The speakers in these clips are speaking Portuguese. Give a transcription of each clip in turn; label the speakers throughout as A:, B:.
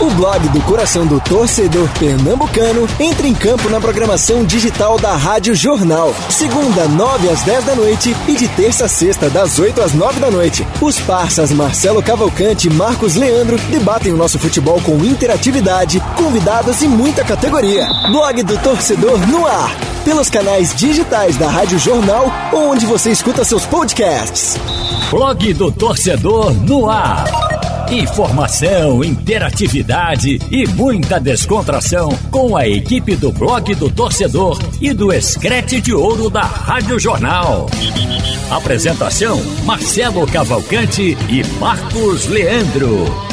A: O blog do coração do torcedor pernambucano entra em campo na programação digital da Rádio Jornal. Segunda, 9 às 10 da noite e de terça a sexta, das 8 às 9 da noite. Os parças Marcelo Cavalcante e Marcos Leandro debatem o nosso futebol com interatividade, convidados e muita categoria. Blog do torcedor no ar. Pelos canais digitais da Rádio Jornal onde você escuta seus podcasts.
B: Blog do torcedor no ar. Informação, interatividade e muita descontração com a equipe do Blog do Torcedor e do Escrete de Ouro da Rádio Jornal. Apresentação: Marcelo Cavalcante e Marcos Leandro.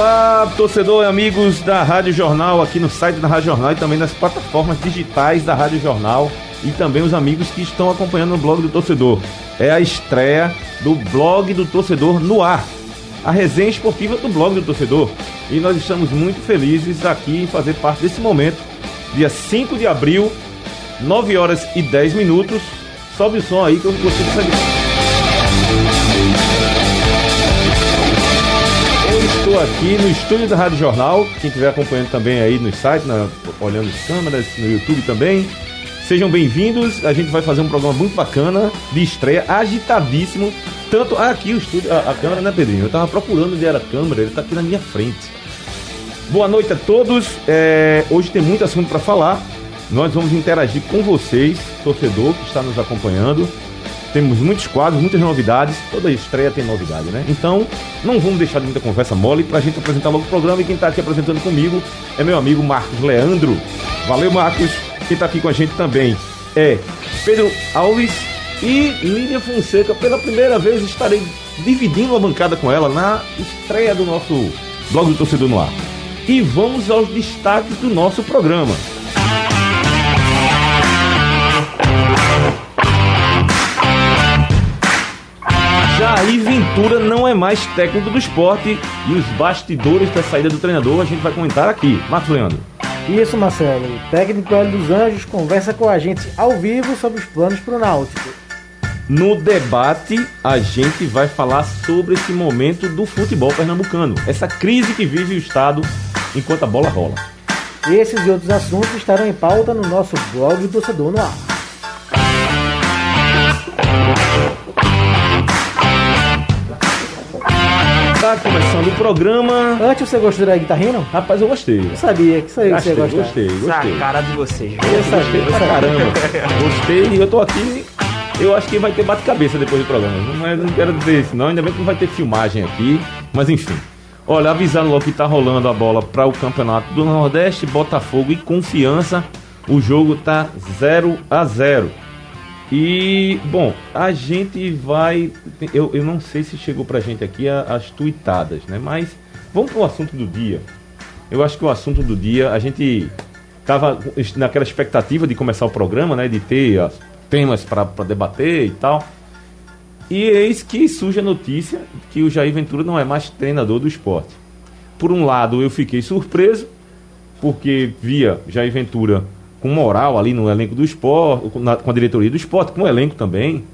C: Olá, torcedor e amigos da Rádio Jornal, aqui no site da Rádio Jornal e também nas plataformas digitais da Rádio Jornal e também os amigos que estão acompanhando o blog do torcedor. É a estreia do blog do torcedor no ar, a resenha esportiva do blog do torcedor. E nós estamos muito felizes aqui em fazer parte desse momento. Dia 5 de abril, 9 horas e 10 minutos. Sobe o som aí que eu consigo saber. Estou aqui no estúdio da Rádio Jornal. Quem estiver acompanhando também aí no site, na, olhando as câmeras, no YouTube também. Sejam bem-vindos. A gente vai fazer um programa muito bacana, de estreia, agitadíssimo. Tanto aqui o estúdio, a, a câmera, né, Pedrinho? Eu tava procurando onde era a câmera, ele tá aqui na minha frente. Boa noite a todos. É, hoje tem muito assunto para falar. Nós vamos interagir com vocês, torcedor que está nos acompanhando. Temos muitos quadros, muitas novidades. Toda estreia tem novidade, né? Então, não vamos deixar de muita conversa mole pra gente apresentar logo o programa. E quem tá aqui apresentando comigo é meu amigo Marcos Leandro. Valeu, Marcos. Quem tá aqui com a gente também é Pedro Alves e Lídia Fonseca. Pela primeira vez estarei dividindo a bancada com ela na estreia do nosso blog do Torcedor no Ar. E vamos aos destaques do nosso programa. Ventura não é mais técnico do esporte e os bastidores da saída do treinador a gente vai comentar aqui. Marcos Leandro.
D: Isso, Marcelo. O técnico Hélio dos Anjos conversa com a gente ao vivo sobre os planos para o Náutico.
C: No debate, a gente vai falar sobre esse momento do futebol pernambucano, essa crise que vive o Estado enquanto a bola rola.
D: Esses e outros assuntos estarão em pauta no nosso blog do Torcedor no Ar.
C: Tá começando o programa.
D: Antes você gostou da guitarrinha,
C: Rapaz, eu gostei.
D: Eu sabia que isso aí
C: gostei,
D: você gostou.
C: Gostei, gostei.
E: Essa cara de vocês.
D: Eu sabia,
C: Gostei pra caramba. Gostei e eu tô aqui. Eu acho que vai ter bate-cabeça depois do programa. Não, é, não quero dizer isso, não. Ainda bem que não vai ter filmagem aqui. Mas enfim. Olha, avisando logo que tá rolando a bola para o campeonato do Nordeste, Botafogo e Confiança. O jogo tá 0 a 0 e, bom, a gente vai. Eu, eu não sei se chegou pra gente aqui as tuitadas, né? Mas vamos pro assunto do dia. Eu acho que o assunto do dia, a gente tava naquela expectativa de começar o programa, né? De ter as temas para debater e tal. E eis que surge a notícia que o Jair Ventura não é mais treinador do esporte. Por um lado, eu fiquei surpreso, porque via Jair Ventura com moral ali no elenco do esporte, com, com a diretoria do esporte, com o elenco também,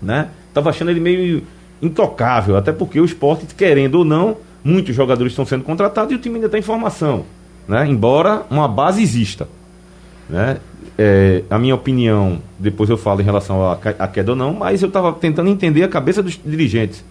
C: né? Tava achando ele meio intocável, até porque o esporte, querendo ou não, muitos jogadores estão sendo contratados e o time ainda está em formação, né? Embora uma base exista, né? É, a minha opinião, depois eu falo em relação à queda ou não, mas eu estava tentando entender a cabeça dos dirigentes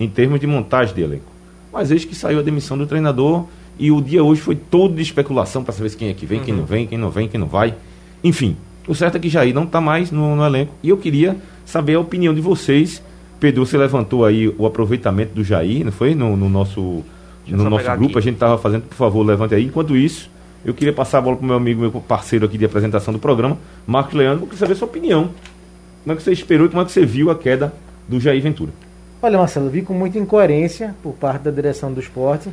C: em termos de montagem de elenco. Mas eis que saiu a demissão do treinador e o dia hoje foi todo de especulação para saber quem é que vem, uhum. quem não vem, quem não vem, quem não vai. Enfim, o certo é que Jair não está mais no, no, elenco. E eu queria saber a opinião de vocês. Pedro, você levantou aí o aproveitamento do Jair, não foi? No, no nosso, no nosso grupo, aqui. a gente estava fazendo, por favor, levante aí. Enquanto isso, eu queria passar a bola para o meu amigo, meu parceiro aqui de apresentação do programa, Marcos Leandro, para saber a sua opinião. Como é que você esperou e como é que você viu a queda do Jair Ventura?
D: Olha, Marcelo, vi com muita incoerência por parte da direção do esporte.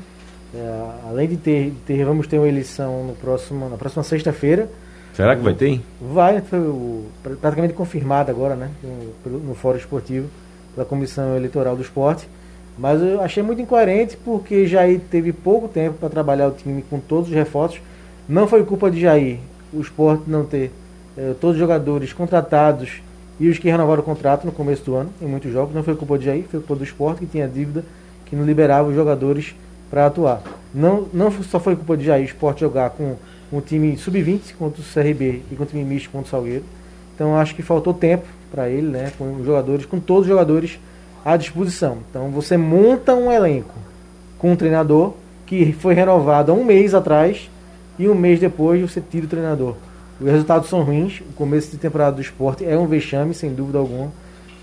D: É, além de ter, ter, vamos ter uma eleição no próximo, na próxima sexta-feira.
C: Será que vai ter?
D: Vai, foi o, praticamente confirmado agora, né? No, no Fórum Esportivo, pela Comissão Eleitoral do Esporte. Mas eu achei muito incoerente porque Jair teve pouco tempo para trabalhar o time com todos os reforços. Não foi culpa de Jair o esporte não ter eh, todos os jogadores contratados e os que renovaram o contrato no começo do ano, em muitos jogos. Não foi culpa de Jair, foi culpa do esporte que tinha dívida que não liberava os jogadores para atuar. Não, não só foi culpa de Jair o esporte jogar com um time sub-20 contra o CRB e com um time misto contra o Salgueiro. Então acho que faltou tempo para ele, né, com os jogadores, com todos os jogadores à disposição. Então você monta um elenco com um treinador que foi renovado há um mês atrás e um mês depois você tira o treinador. Os resultados são ruins, o começo de temporada do esporte é um vexame, sem dúvida alguma,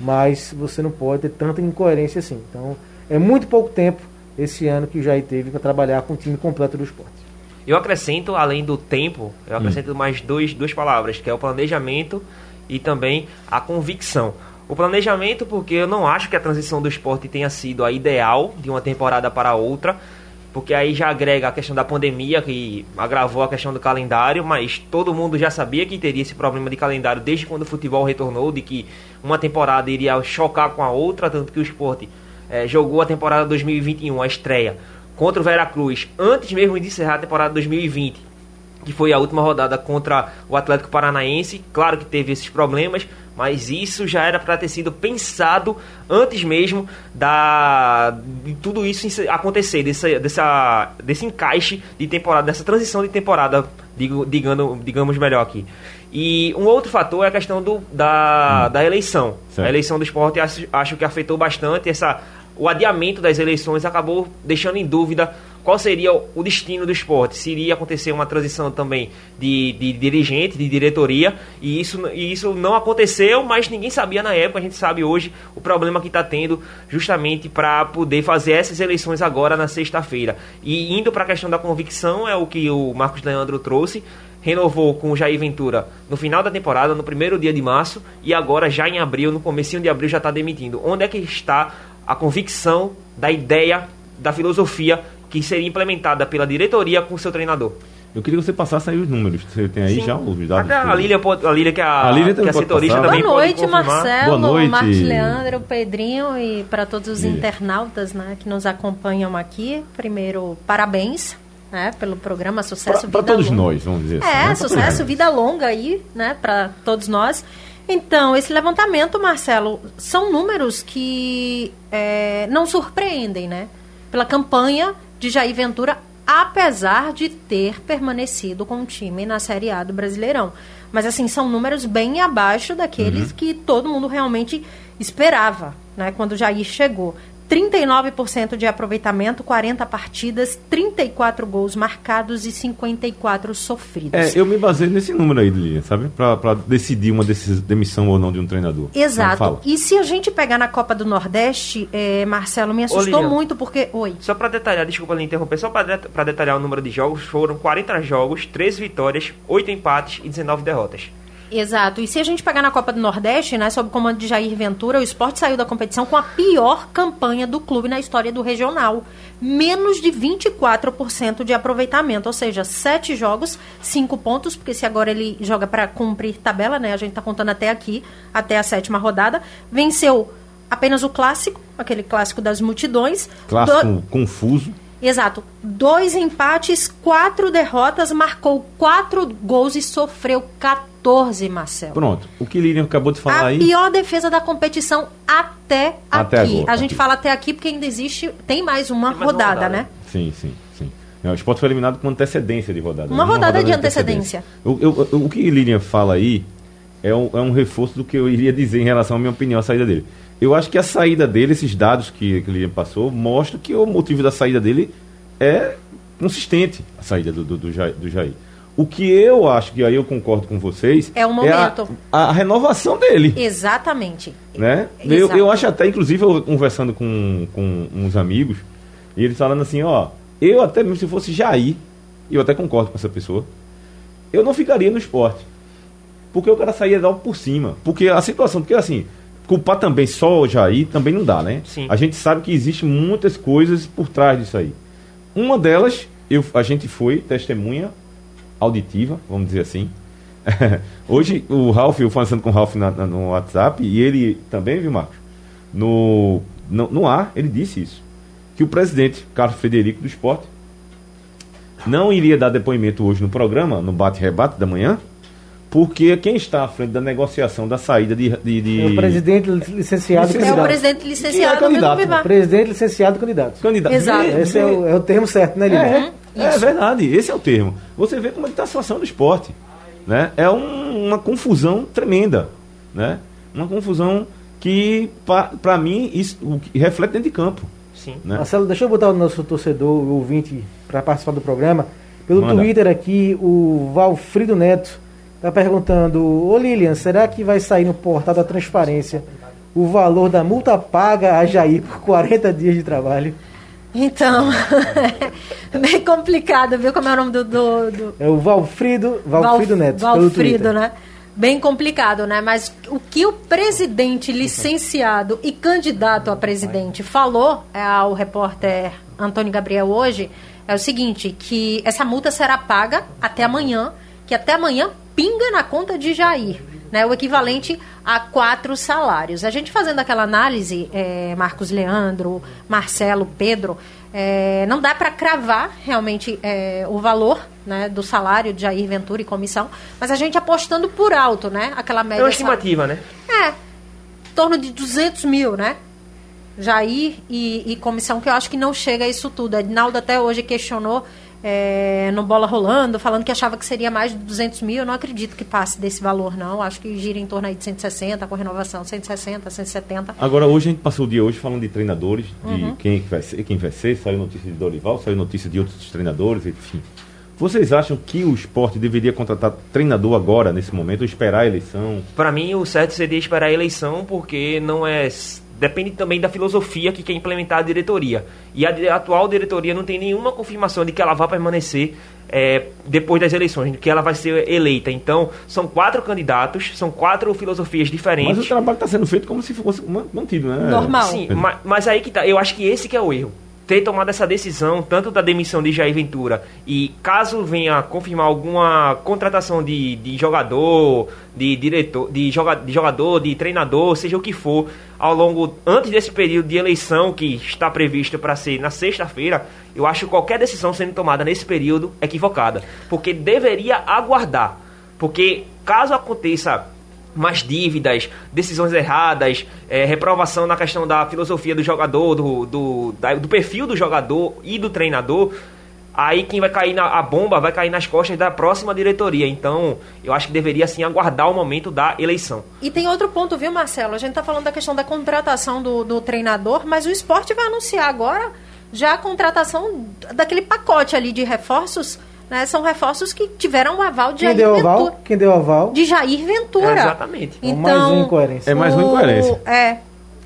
D: mas você não pode ter tanta incoerência assim. Então é muito pouco tempo esse ano que o Jair teve para trabalhar com o time completo do esporte.
E: Eu acrescento, além do tempo, eu acrescento hum. mais dois, duas palavras, que é o planejamento e também a convicção. O planejamento, porque eu não acho que a transição do esporte tenha sido a ideal de uma temporada para outra, porque aí já agrega a questão da pandemia, que agravou a questão do calendário, mas todo mundo já sabia que teria esse problema de calendário desde quando o futebol retornou, de que uma temporada iria chocar com a outra, tanto que o esporte é, jogou a temporada 2021, a estreia, contra o Veracruz, antes mesmo de encerrar a temporada 2020, que foi a última rodada contra o Atlético Paranaense. Claro que teve esses problemas, mas isso já era para ter sido pensado antes mesmo da de tudo isso acontecer, desse, dessa, desse encaixe de temporada, dessa transição de temporada, digo, digamos, digamos melhor aqui. E um outro fator é a questão do, da, hum. da eleição. Certo. A eleição do esporte acho, acho que afetou bastante essa o adiamento das eleições acabou deixando em dúvida qual seria o destino do esporte. Se iria acontecer uma transição também de, de dirigente, de diretoria, e isso, e isso não aconteceu, mas ninguém sabia na época. A gente sabe hoje o problema que está tendo justamente para poder fazer essas eleições agora na sexta-feira. E indo para a questão da convicção, é o que o Marcos Leandro trouxe. Renovou com o Jair Ventura no final da temporada, no primeiro dia de março, e agora já em abril, no comecinho de abril, já está demitindo. Onde é que está a convicção da ideia, da filosofia que seria implementada pela diretoria com o seu treinador.
C: Eu queria que você passasse aí os números. Você tem aí Sim. já os dados?
E: Até a Lília, a Lília, que é a, a, Lília que é a setorista também
F: Boa noite, Marcelo, Boa noite. Marcos Leandro, Pedrinho e para todos os internautas né, que nos acompanham aqui. Primeiro, parabéns né, pelo programa Sucesso
C: pra, Vida Para todos longa. nós, vamos dizer
F: assim. É, né? sucesso, vida longa aí, né, para todos nós. Então, esse levantamento, Marcelo, são números que é, não surpreendem, né? Pela campanha de Jair Ventura, apesar de ter permanecido com o time na Série A do Brasileirão. Mas, assim, são números bem abaixo daqueles uhum. que todo mundo realmente esperava, né? Quando Jair chegou. 39% de aproveitamento, 40 partidas, 34 gols marcados e 54 sofridos.
C: É, eu me baseio nesse número aí, Lilia, sabe? Para decidir uma demissão ou não de um treinador.
F: Exato. E se a gente pegar na Copa do Nordeste, é, Marcelo, me assustou Ô, muito porque. Oi.
E: Só para detalhar, desculpa lhe interromper, só para detalhar o número de jogos, foram 40 jogos, 13 vitórias, 8 empates e 19 derrotas.
F: Exato. E se a gente pegar na Copa do Nordeste, né, sob o comando de Jair Ventura, o esporte saiu da competição com a pior campanha do clube na história do regional. Menos de 24% de aproveitamento, ou seja, sete jogos, cinco pontos, porque se agora ele joga para cumprir tabela, né? A gente está contando até aqui, até a sétima rodada. Venceu apenas o clássico, aquele clássico das multidões.
C: Clássico do... confuso.
F: Exato. Dois empates, quatro derrotas, marcou quatro gols e sofreu 14, Marcelo.
C: Pronto. O que Lilian acabou de falar
F: a
C: aí.
F: A pior defesa da competição até, até aqui. Agora, a gente fala até aqui porque ainda existe. Tem mais uma, tem mais rodada, uma rodada, né?
C: Sim, sim, sim. o esporte foi eliminado com antecedência de rodada.
F: Uma, né? rodada, rodada, de, de antecedência.
C: antecedência. O, o, o, que Lilian fala aí é um, é um reforço do que eu iria dizer em relação à minha opinião, a saída dele. Eu acho que a saída dele, esses dados que, que o Lilian passou, mostram que o motivo da saída dele é consistente, a saída do, do, do, Jair, do Jair. O que eu acho, que aí eu concordo com vocês,
F: é, o momento.
C: é a, a, renovação dele.
F: Exatamente.
C: Né? Eu, eu acho até, inclusive, eu conversando com, com uns amigos, e eles falando assim, ó, eu até mesmo se fosse Jair, e eu até concordo com essa pessoa, eu não ficaria no esporte. Porque o cara saía logo por cima. Porque a situação, porque assim, culpar também só o Jair também não dá, né?
E: Sim.
C: A gente sabe que existe muitas coisas por trás disso aí. Uma delas, eu, a gente foi testemunha auditiva, vamos dizer assim. Hoje, o Ralph, eu falando com o Ralph na, na, no WhatsApp, e ele também, viu, Marcos? No, no, no ar, ele disse isso. Que o presidente, Carlos Frederico do Esporte, não iria dar depoimento hoje no programa, no bate-rebate da manhã, porque quem está à frente da negociação da saída de. de, de...
D: É o presidente licenciado
F: É o
D: candidato.
F: presidente licenciado
C: é candidato?
D: Presidente licenciado candidato.
C: candidato.
F: Exato.
D: Esse é o, é o termo certo, né, Lili?
C: É, é verdade, esse é o termo. Você vê como está a situação do esporte. Né? É um- uma confusão tremenda. Né? Uma confusão que, para mim, isso reflete dentro de campo.
E: Sim.
C: Né?
D: Marcelo, deixa eu botar o nosso torcedor, o ouvinte, para participar do programa. Pelo
C: Manda.
D: Twitter aqui, o Valfrido Neto está perguntando: Ô Lilian, será que vai sair no portal da transparência o valor da multa paga a Jair por 40 dias de trabalho?
F: Então, bem complicado, viu como é o nome do... do, do...
D: É o Valfrido, Valfrido
F: Val-
D: Neto,
F: Valfrido, né? Bem complicado, né? Mas o que o presidente licenciado e candidato a presidente falou é, ao repórter Antônio Gabriel hoje é o seguinte, que essa multa será paga até amanhã, que até amanhã pinga na conta de Jair, né? O equivalente a quatro salários. A gente fazendo aquela análise, é, Marcos Leandro, Marcelo, Pedro, é, não dá para cravar realmente é, o valor né, do salário de Jair Ventura e comissão, mas a gente apostando por alto, né? Aquela
E: É
F: média.
E: uma estimativa, né?
F: É, em torno de 200 mil, né? Jair e, e comissão, que eu acho que não chega a isso tudo. A Edinaldo até hoje questionou é, no Bola Rolando, falando que achava que seria mais de 200 mil. Eu não acredito que passe desse valor, não. Acho que gira em torno aí de 160, com renovação, 160, 170.
C: Agora, hoje a gente passou o dia hoje falando de treinadores, de
F: Uhum.
C: quem que vai ser, quem vai ser, saiu notícia de Dorival, saiu notícia de outros treinadores, enfim. Vocês acham que o esporte deveria contratar treinador agora, nesse momento, ou esperar a eleição?
E: Para mim, o certo seria esperar a eleição, porque não é. Depende também da filosofia que quer implementar a diretoria. E a, atual diretoria não tem nenhuma confirmação de que ela vai permanecer é, depois das eleições, de que ela vai ser eleita. Então, são quatro candidatos, são quatro filosofias
C: Mas
E: diferentes.
C: o trabalho está sendo feito como se fosse man- mantido, né?
F: Normal.
E: Sim, ma- mas, aí que tá. Eu acho que esse que é o erro. Ter tomado essa decisão, tanto da demissão de Jair Ventura, e caso venha confirmar alguma contratação de, de jogador, de diretor, de, joga, de jogador, de treinador, seja o que for, ao longo, antes desse período de eleição que está previsto para ser na sexta-feira, eu acho qualquer decisão sendo tomada nesse período equivocada. Porque deveria aguardar. Porque caso aconteça mais dívidas, decisões erradas, eh, reprovação na questão da filosofia do jogador, do, do, da- do perfil do jogador e do treinador, aí quem vai cair na a bomba vai cair nas costas da próxima diretoria. Então, eu acho que deveria sim aguardar o momento da eleição.
F: E tem outro ponto, viu, Marcelo? A gente está falando da questão da contratação do, do treinador, mas o esporte vai anunciar agora já a contratação daquele pacote ali de reforços. Né? São reforços que tiveram o aval de
D: Quem
F: Jair
D: deu
F: Ventura.
D: aval? Quem deu aval?
F: De Jair Ventura.
E: É, exatamente.
D: É mais uma incoerência.
C: É mais uma
F: o-
C: incoerência.
F: É.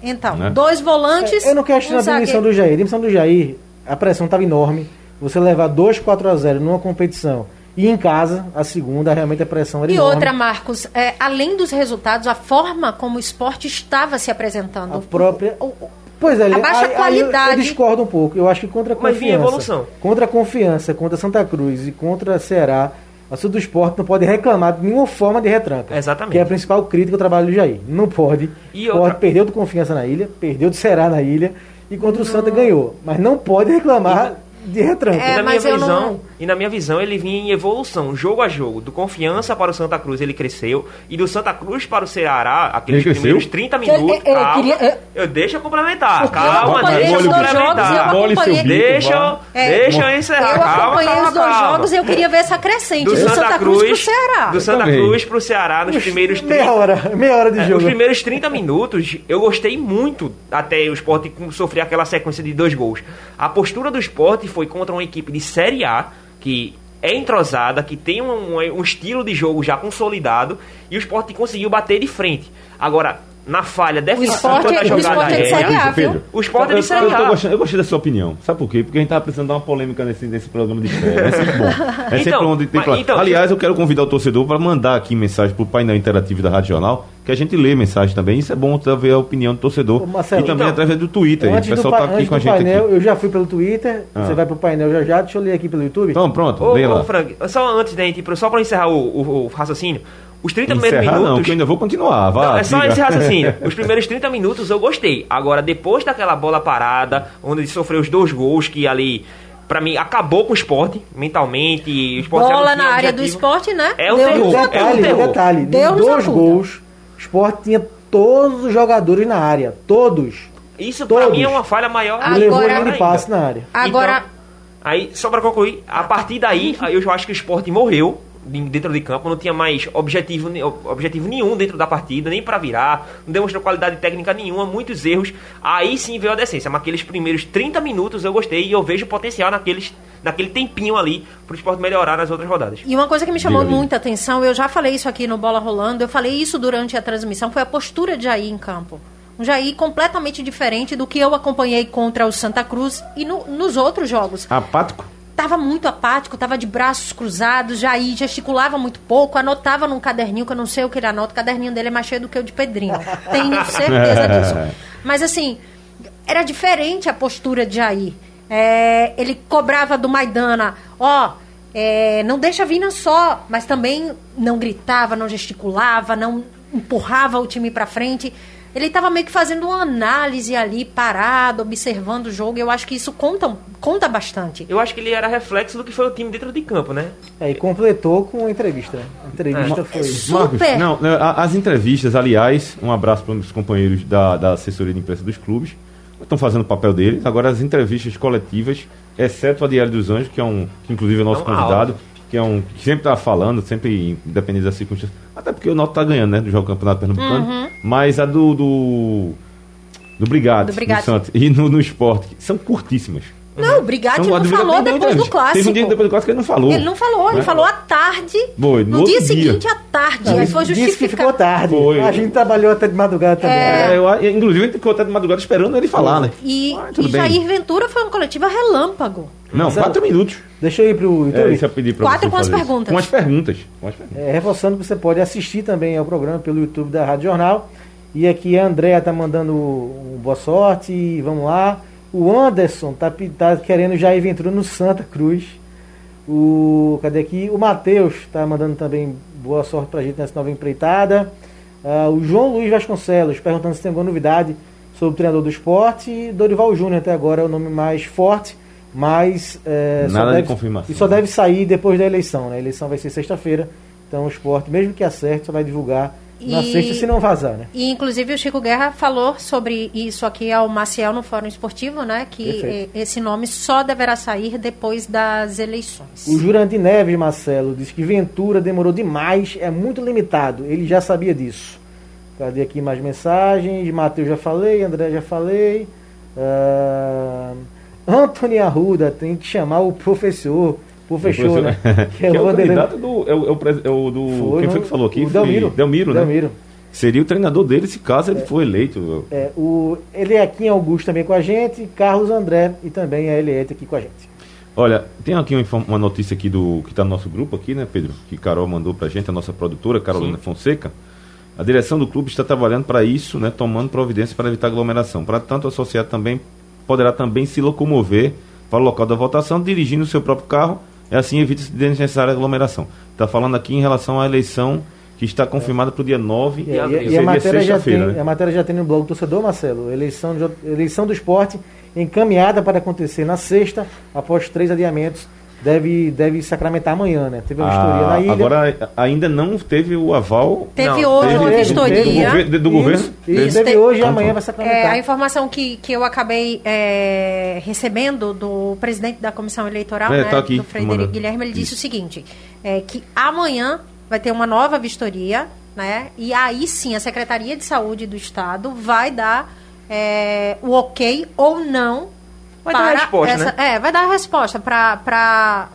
F: Então,
C: Né?
F: dois volantes.
D: É, Eu não questiono
F: um
D: a demissão do Jair. A demissão do Jair, a pressão estava enorme. Você levar 2 4 a 0 numa competição e em casa, a segunda, realmente a pressão era
F: E
D: enorme.
F: outra, Marcos, é, além dos resultados, a forma como o esporte estava se apresentando.
D: A própria.
F: O- o-
D: Pois é,
F: A baixa
D: aí- aí eu-
F: qualidade.
D: Eu, discordo um pouco. Eu acho que contra a
E: Mas
D: confiança.
E: vinha evolução.
D: Contra a confiança, contra Santa Cruz e contra Ceará, a Sul do Esporte não pode reclamar de nenhuma forma de retranca.
E: Exatamente.
D: Que é a principal crítica ao trabalho do Jair. Não pode.
E: E
D: O
E: outra-
D: Sport perdeu do confiança na ilha, perdeu do Ceará na ilha e contra o Santa ganhou. Mas não pode reclamar de retranca.
F: É,
E: e, na minha
F: eu
E: visão,
F: não-
E: e na minha visão, ele vinha em evolução, jogo a jogo. Do Confiança para o Santa Cruz ele cresceu. E do Santa Cruz para o Ceará, aqueles
C: Ele cresceu?
E: primeiros 30
F: Que ele-
E: minutos.
F: ele
E: calma,
F: queria- é-
E: eu deixa eu complementar.
F: Porque eu
E: calma, deixa eu
F: jogos eu
E: complementar.
C: Bico,
E: Deixa, eu-.
F: É.
E: deixa eu encerrar.
F: Eu
E: calma,
F: acompanhei
E: calma,
F: os dois
E: calma.
F: jogos e eu queria ver essa crescente.
E: Do
F: Do
E: Santa,
F: Santa
E: Cruz,
F: Cruz pro Ceará.
E: do Santa. Cruz pro Ceará nos primeiros 30
D: Meia hora, meia hora de
E: É,
D: jogo.
E: Os primeiros 30 minutos, eu gostei muito até o esporte sofrer aquela sequência de dois gols. A postura do esporte foi contra uma equipe de Série A, que é entrosada, que tem um, um- estilo de jogo já consolidado, e o esporte conseguiu bater de frente. Agora, na falha defensiva
F: esporte-
E: da
F: o
E: jogada
F: esporte é de
E: aérea,
F: Série A, viu?
C: Pedro,
E: O esporte é de
C: eu,
E: Série
C: eu,
E: A.
C: gostando- eu gostei da sua opinião. Sabe por quê? Porque a gente tava precisando dar uma polêmica nesse, nesse programa de estreia. É sempre bom. É sempre
E: Então,
C: onde tem
E: mas- então,
C: Aliás, eu quero convidar o torcedor para mandar aqui mensagem pro painel interativo da Rádio Jornal, que a gente lê mensagem também. Isso é bom ver a opinião do torcedor.
D: Ô, Marcelo,
C: e também
E: então,
C: através do Twitter.
D: Antes
C: o pessoal tá aqui
D: antes
C: com a gente
D: painel,
C: aqui.
D: eu já fui pelo Twitter.
C: Ah.
D: Você vai pro painel já já. Deixa eu ler aqui pelo YouTube.
C: Então, pronto,
E: Ô,
C: lê
E: ô,
C: lá.
E: Frank, só antes da gente só para encerrar o, o- o raciocínio, os 30 primeiros minutos.
C: não, que eu ainda vou continuar. Vá,
E: Não, é só esse raciocínio. Os primeiros 30 minutos eu gostei. Agora, depois daquela bola parada, onde ele sofreu os dois gols, que ali pra mim, acabou com o esporte, mentalmente. O esporte
F: Bola
E: tinha
F: na área do
E: objetivo.
F: esporte, né?
E: É o
F: Deu-
E: terror. é um
D: Detalhe,
E: terror.
D: detalhe. Nos dois gols, o Sport tinha todos os jogadores na área. Todos.
E: Isso pra
D: Todos.
E: mim é uma falha maior.
F: Agora-
D: E levou
E: maior
D: ele de passe na área.
F: Agora,
E: Então, aí, só pra concluir, a partir daí, aí eu já acho que o esporte morreu dentro de campo, não tinha mais objetivo, objetivo nenhum dentro da partida, nem pra virar, não demonstrou qualidade técnica nenhuma, muitos erros. Aí sim veio a decência, mas aqueles primeiros 30 minutos eu gostei e eu vejo potencial naqueles, naquele tempinho ali pro esporte melhorar nas outras rodadas.
F: E uma coisa que me chamou muita atenção, eu já falei isso aqui no Bola Rolando, eu falei isso durante a transmissão, foi a postura de Jair em campo. Um Jair completamente diferente do que eu acompanhei contra o Santa Cruz e no- nos outros jogos.
C: Apático?
F: Tava muito apático, tava de braços cruzados, Jair gesticulava muito pouco, anotava num caderninho, que eu não sei o que ele anota, o caderninho dele é mais cheio do que o de Pedrinho. Tenho certeza disso. Mas assim, era diferente a postura de Jair. É, ele cobrava do Maidana, ó, é, não deixa vir na só, mas também não gritava, não gesticulava, não empurrava o time pra frente. Ele estava meio que fazendo uma análise ali, parado, observando o jogo. e Eu acho que isso conta, conta bastante.
E: Eu acho que ele era reflexo do que foi o time dentro de campo, né?
D: É, e completou com a entrevista. A entrevista
E: É.
D: foi.
F: Super.
C: Marcos, não, né, as entrevistas, aliás, um abraço para os companheiros da, da assessoria de imprensa dos clubes, estão fazendo o papel deles. Agora, as entrevistas coletivas, exceto a Diário dos Anjos, que é um, que inclusive é o nosso
E: É
C: convidado, que é um que sempre está falando, sempre independente das circunstâncias. Até porque o Noto está ganhando, né, do jogo do Campeonato Pernambucano. Mas a do. do do Brigado,
F: Do Brigate.
C: Santos, e no, no esporte, são curtíssimas.
F: Não, o Brigatti
C: São-
F: não falou depois do clássico.
C: Teve um dia depois do clássico que ele não falou.
F: Ele não falou, ele
C: né?
F: falou à tarde.
C: Foi, no
F: no dia
C: dia.
F: seguinte, à tarde.
D: Não,
F: aí
D: ele
F: foi
D: disse que
F: justificar.
D: ficou tarde.
C: Foi.
D: A gente trabalhou até de madrugada também.
F: É.
C: É, eu, inclusive, a gente ficou até de madrugada esperando ele falar, né?
F: E,
C: Ah,
F: e. Jair Ventura foi uma coletiva relâmpago.
C: Não, quatro minutos.
D: Deixa eu ir
C: É, eu pedi pra
F: Quatro com as perguntas.
C: Com as perguntas. Com as perguntas.
D: É, reforçando que você pode assistir também ao programa pelo YouTube da Rádio Jornal. E aqui a Andréa tá mandando um boa sorte. e Vamos lá. O Anderson tá, tá querendo Jair Ventura no Santa Cruz. O, cadê aqui? O Matheus tá mandando também boa sorte pra gente nessa nova empreitada. Ah, o João Luiz Vasconcelos perguntando se tem alguma novidade sobre o treinador do esporte. E Dorival Júnior até agora é o nome mais forte. Mas é, só
C: Nada de
D: deve-
C: confirmação.
D: E só deve sair depois da eleição. Né? A eleição vai ser sexta-feira. Então o esporte, mesmo que acerte, só vai divulgar na
F: E-
D: sexta se não vazar, né?
F: E inclusive o Chico Guerra falou sobre isso aqui ao Maciel no Fórum Esportivo, né? Que
D: Perfeito.
F: esse nome só deverá sair depois das eleições.
D: O Jurandir Neves, Marcelo, disse que Ventura demorou demais, é muito limitado. Ele já sabia disso. Cadê aqui mais mensagens? Matheus já falei, André já falei. Ah, Antônio Arruda tem que chamar o professor. Professor, né?
C: que é o
D: Vanderlei-
C: candidato do. É o, é o, é o do.
D: Foi
C: quem foi que falou aqui?
D: o
C: Foi
D: Delmiro.
C: Delmiro, né?
D: Delmiro.
C: Seria o treinador dele se caso ele for eleito.
D: É, o Eliakim Augusto também com a gente, Carlos André e também a Eliette aqui com a gente.
C: Olha, tem aqui uma, notícia aqui do que está no nosso grupo aqui, né, Pedro? Que Carol mandou pra gente, a nossa produtora, Carolina Fonseca. A direção do clube está trabalhando para isso, né, tomando providências para evitar aglomeração. Para tanto, o associado também poderá também se locomover para o local da votação, dirigindo o seu próprio carro, e assim evita-se desnecessária aglomeração. Está falando aqui em relação à eleição que está confirmada para o dia 9
D: E, e- e a,
C: seria
D: matéria já tem,
C: sexta-feira, né?
D: a matéria já tem no blog do torcedor, Marcelo. Eleição, de- eleição do esporte encaminhada para acontecer na sexta, após três adiamentos. Deve, deve sacramentar amanhã, né? Teve uma vistoria
C: Ah,
D: na ilha.
C: agora ainda não teve o aval
F: Teve
E: Não,
F: hoje
C: teve-
F: uma
C: teve-
F: vistoria.
C: do governo- do governo?
D: Isso,
C: Teve.
D: isso, teve hoje e
C: Então,
D: amanhã
C: então.
D: vai
F: É,
D: sacramentar.
F: a informação que, que eu acabei é, recebendo do presidente da comissão eleitoral,
C: É,
F: né,
C: tá aqui,
F: do Frederico
C: mandando.
F: Guilherme, ele disse
C: Isso.
F: o seguinte: é, que amanhã vai ter uma nova vistoria, né? E aí sim a Secretaria de Saúde do Estado vai dar é, o ok ou não.
E: Vai dar a
F: para
E: resposta,
F: essa-
E: né?
F: É, vai dar a resposta para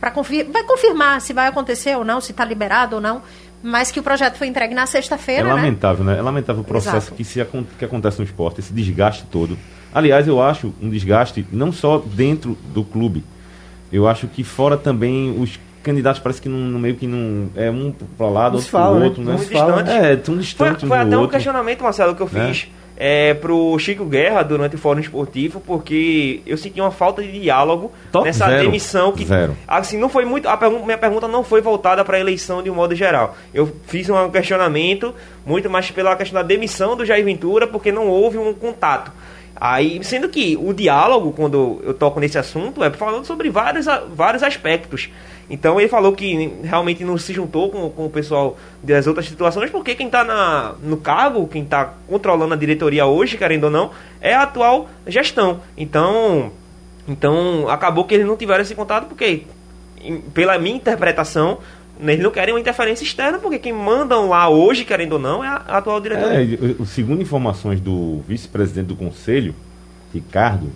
F: para confir, vai confirmar se vai acontecer ou não, se está liberado ou não. Mas que o projeto foi entregue na
C: É
F: sexta-feira, né?
C: lamentável, né? É lamentável o processo
F: Exato.
C: que, se, que acontece no esporte, esse desgaste todo. Aliás, eu acho um desgaste não só dentro do clube. Eu acho que fora também os candidatos parece que não, no meio que não. É um para lado, outro
D: fala,
C: pro
D: né?
C: outro, né?
D: Fala.
C: É, tão
E: Foi,
C: distante um
E: foi
C: do
E: até um
C: outro.
E: questionamento, Marcelo, que eu
C: Né?
E: fiz é, pro Chico Guerra durante o Fórum Esportivo, porque eu senti uma falta de diálogo
C: Top
E: nessa
C: zero.
E: demissão que.
C: Zero.
E: Assim, não foi muito. A pergun- minha pergunta não foi voltada para a eleição de um modo geral. Eu fiz um questionamento muito mais pela questão da demissão do Jair Ventura, porque não houve um contato. Aí, sendo que o diálogo, quando eu toco nesse assunto, é falando sobre vários, vários aspectos. Então ele falou que realmente não se juntou com, com o pessoal das outras situações, porque quem está no cargo, quem está controlando a diretoria hoje, querendo ou não, é a atual gestão. Então, então acabou que eles não tiveram esse contato, porque, pela minha interpretação, eles não querem uma interferência externa, porque quem mandam lá hoje, querendo ou não, é a, atual diretoria.
C: É, segundo informações do vice-presidente do conselho, Ricardo,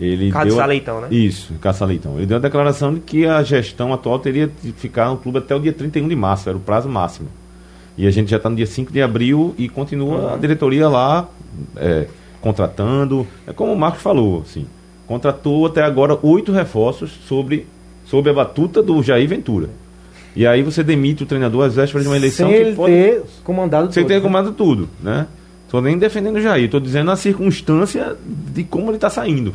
C: ele
E: Ricardo
C: deu
E: Saleitão, né?
C: Isso, Caça Leitão. Ele deu a declaração de que a gestão atual teria de ficar no clube até o dia 31 de março, era o prazo máximo. E a gente já está no dia 5 de abril e continua a diretoria lá é, contratando. É como o Marcos falou, assim, contratou até agora oito reforços sobre, sob a batuta do Jair Ventura. E aí você demite o treinador às vésperas de uma eleição
D: Sem
C: que
D: ele
C: pode
D: ter comandado
C: sem
D: tudo,
C: ter
D: né?
C: comandado tudo, né? Tô nem defendendo o Jair, tô dizendo a circunstância de como ele está saindo,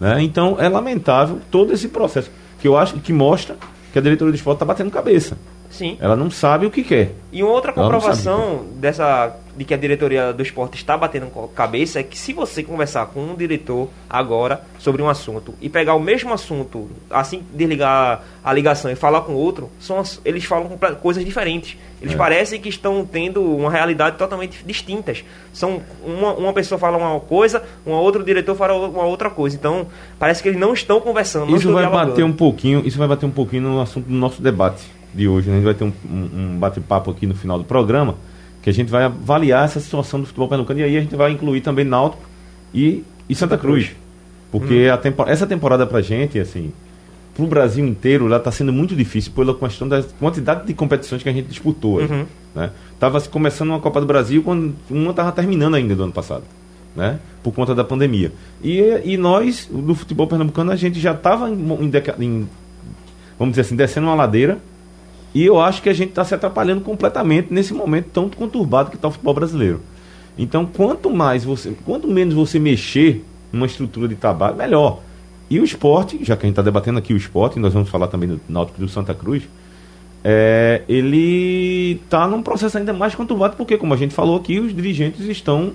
C: né? Então é lamentável todo esse processo que eu acho que mostra que a diretoria do esporte está batendo cabeça.
E: Sim.
C: Ela não sabe o que quer.
E: E uma outra comprovação dessa de que a diretoria do esporte está batendo cabeça é que se você conversar com um diretor agora sobre um assunto e pegar o mesmo assunto, assim desligar a ligação e falar com outro, são, eles falam coisas diferentes. Eles
C: É.
E: parecem que estão tendo uma realidade totalmente distintas. São uma, uma pessoa fala uma coisa, um outro diretor fala uma outra coisa. Então, parece que eles não estão conversando,
C: Isso vai
E: dialogando.
C: bater um pouquinho, isso vai bater um pouquinho no assunto do nosso debate de hoje. né? A gente vai ter um, um- bate-papo aqui no final do programa, que a gente vai avaliar essa situação do futebol pernambucano e aí a gente vai incluir também Náutico e, e Santa Cruz. Porque tempo- essa temporada pra gente, assim, pro Brasil inteiro, ela tá sendo muito difícil pela questão da quantidade de competições que a gente disputou.
E: Uhum.
C: né? Tava começando uma Copa do Brasil quando uma tava terminando ainda do ano passado. Né? Por conta da pandemia. E, e nós, do futebol pernambucano, a gente já estava em, em em, vamos dizer assim, descendo uma ladeira. E eu acho que a gente está se atrapalhando completamente nesse momento tão conturbado que está o futebol brasileiro. Então, quanto mais você, quanto menos você mexer numa estrutura de trabalho, melhor. E o esporte, já que a gente está debatendo aqui o esporte, nós vamos falar também do Náutico do Santa Cruz, é, ele está num processo ainda mais conturbado, porque, como a gente falou aqui, os dirigentes estão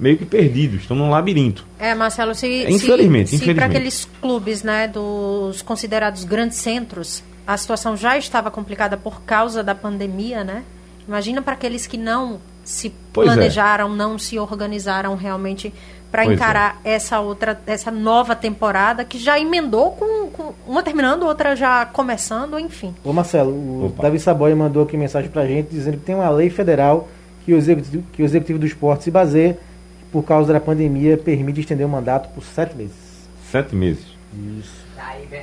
C: meio que perdidos, estão num labirinto.
F: É, Marcelo, se,
C: Infelizmente,
F: se, se para aqueles clubes, né, dos considerados grandes centros, a situação já estava complicada por causa da pandemia, né? Imagina para aqueles que não se
C: Pois é.
F: planejaram, não se organizaram realmente para
C: é.
F: encarar essa outra, essa nova temporada que já emendou com, com uma terminando, outra já começando, enfim.
D: Ô Marcelo, o
C: Opa.
D: Davi Saboia mandou aqui mensagem pra gente dizendo que tem uma lei federal que o executivo, que o executivo do esporte se baseia por causa da pandemia permite estender o mandato por sete meses.
C: Sete meses.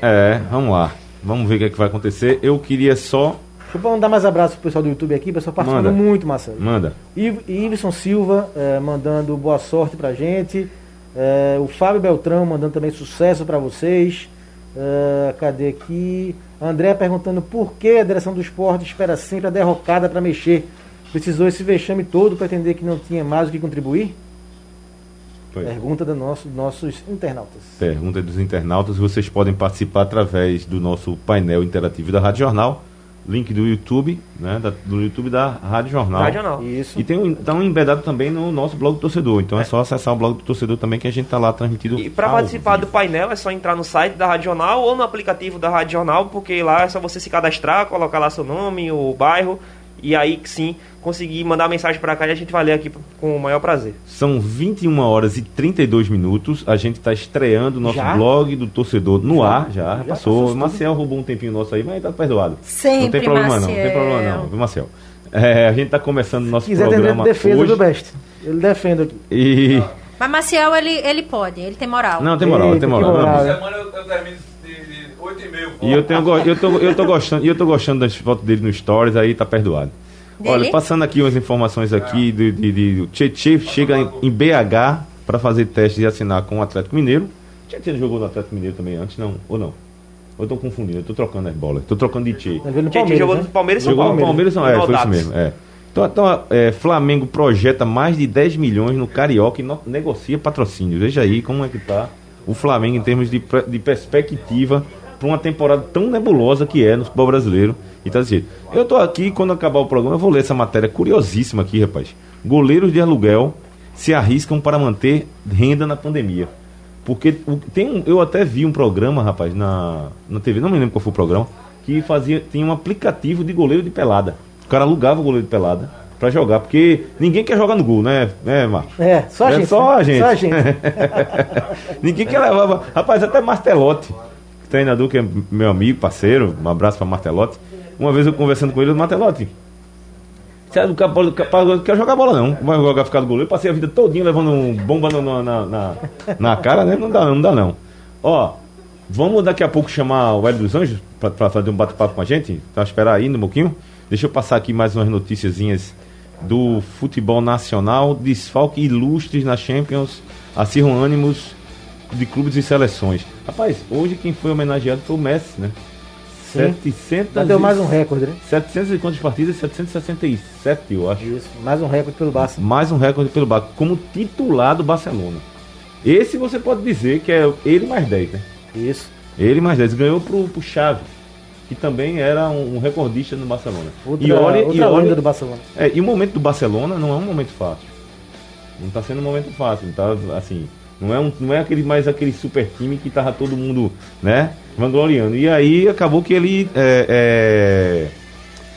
C: É, vamos lá. Vamos ver o que, é que vai acontecer. Eu queria só.
D: Deixa eu mandar mais abraço pro pessoal do YouTube aqui, o pessoal participando
C: Manda.
D: muito, Marcelo.
C: Manda.
D: Iv- Iveson Silva eh, mandando boa sorte pra gente. Eh, o Fábio Beltrão mandando também sucesso pra vocês. Eh, cadê aqui? André perguntando por que a direção do esporte espera sempre a derrocada pra mexer. Precisou esse vexame todo pra entender que não tinha mais o que contribuir?
C: Foi.
D: Pergunta dos nosso, nossos internautas.
C: Pergunta dos internautas. Vocês podem participar através do nosso painel interativo da Rádio Jornal. Link do YouTube, né? da- do YouTube da Rádio Jornal.
E: Rádio Jornal.
D: Isso.
C: E tem um, tá um embedado também no nosso blog do torcedor. Então é, só acessar o blog do torcedor também que a gente tá lá transmitido.
E: E para participar do
C: vivo.
E: painel é só entrar no site da Rádio Jornal ou no aplicativo da Rádio Jornal, porque lá é só você se cadastrar, colocar lá seu nome, o bairro, e aí sim conseguir mandar mensagem para cá e a gente vai ler aqui com o maior prazer.
C: São 21 horas e 32 minutos. A gente está estreando o nosso
D: Já?
C: blog do torcedor no
D: Já?
C: ar. Já,
D: Já
C: passou.
D: passou
C: Maciel roubou um tempinho nosso aí, mas tá perdoado.
F: Sempre,
C: não tem problema não, não tem problema não, viu, Marcel? É, a gente está começando o nosso
D: Se quiser
C: programa
D: defesa
C: hoje.
D: do Best. Ele defende aqui.
C: E...
F: Mas Maciel, ele, ele pode, ele tem moral.
C: Não, tem moral,
D: Eita,
C: tem moral.
D: moral.
C: Não,
G: semana eu, eu termino de, de 8 e
C: eu, tenho, eu, tô, eu, tô gostando, e eu tô gostando das fotos dele no Stories, aí tá perdoado.
F: Dele?
C: Olha, passando aqui umas informações aqui de, de, de, o Tietchan chega em, em BH para fazer testes e assinar com o Atlético Mineiro. Tietchan jogou no Atlético Mineiro também antes, não? Ou não? Ou eu tô confundindo, eu tô trocando as bolas. Tô trocando de
D: no
E: Tietchan
D: Palmeiras,
E: jogou
D: né?
E: no Palmeiras e São
C: Jogou
E: Paulo.
C: no Palmeiras, não, é, foi isso mesmo. É. Então, então é, Flamengo projeta mais de 10 milhões no Carioca e no- negocia patrocínio. Veja aí como é que tá o Flamengo em termos de, de perspectiva para uma temporada tão nebulosa que é no futebol brasileiro. E tá dizendo, eu tô aqui, quando acabar o programa, eu vou ler essa matéria curiosíssima aqui, rapaz. Goleiros de aluguel se arriscam para manter renda na pandemia. Porque tem um, eu até vi um programa, rapaz, na, na TV, não me lembro qual foi o programa, que fazia, tinha um aplicativo de goleiro de pelada. O cara alugava o goleiro de pelada para jogar, porque ninguém quer jogar no gol, né, né Marcos?
D: É, só a
C: É
D: gente.
C: só a gente.
D: Só a gente.
C: Ninguém quer levar. Rapaz, até Martelotti, treinador que é meu amigo, parceiro, um abraço para Martelotti. Uma vez eu conversando com ele, Martelotti, Sério, o cara não quer jogar bola não. Vai jogar ficar do goleiro. Passei a vida todinha levando um bomba no- na, na, na cara, né? Não dá, não dá não. Ó, vamos daqui a pouco chamar o Hélio dos Anjos pra fazer um bate-papo com a gente. Tá esperar aí um pouquinho. Deixa eu passar aqui mais umas noticiazinhas do futebol nacional. Desfalque ilustres na Champions. Acirram ânimos de clubes e seleções. Rapaz, hoje quem foi homenageado foi o Messi, né?
D: Sim.
C: 700
D: Bateu
C: e-
D: mais um recorde, né?
C: 700 e quantas partidas? 767, eu acho.
D: Isso, mais um recorde pelo Barça.
C: Mais um recorde pelo Barça, como titular do Barcelona. Esse você pode dizer que é ele mais 10, né?
D: Isso.
C: Ele mais 10. Ganhou pro, pro Xavi, que também era um, um recordista no Barcelona.
D: Outra,
C: e olha,
D: outra
C: e, olha
D: do Barcelona.
C: é, e o momento do Barcelona não é um momento fácil. Não tá sendo um momento fácil, tá assim, não é um, não é aquele mais aquele super time que tava todo mundo, né, vangloriando. E aí acabou que ele é, é,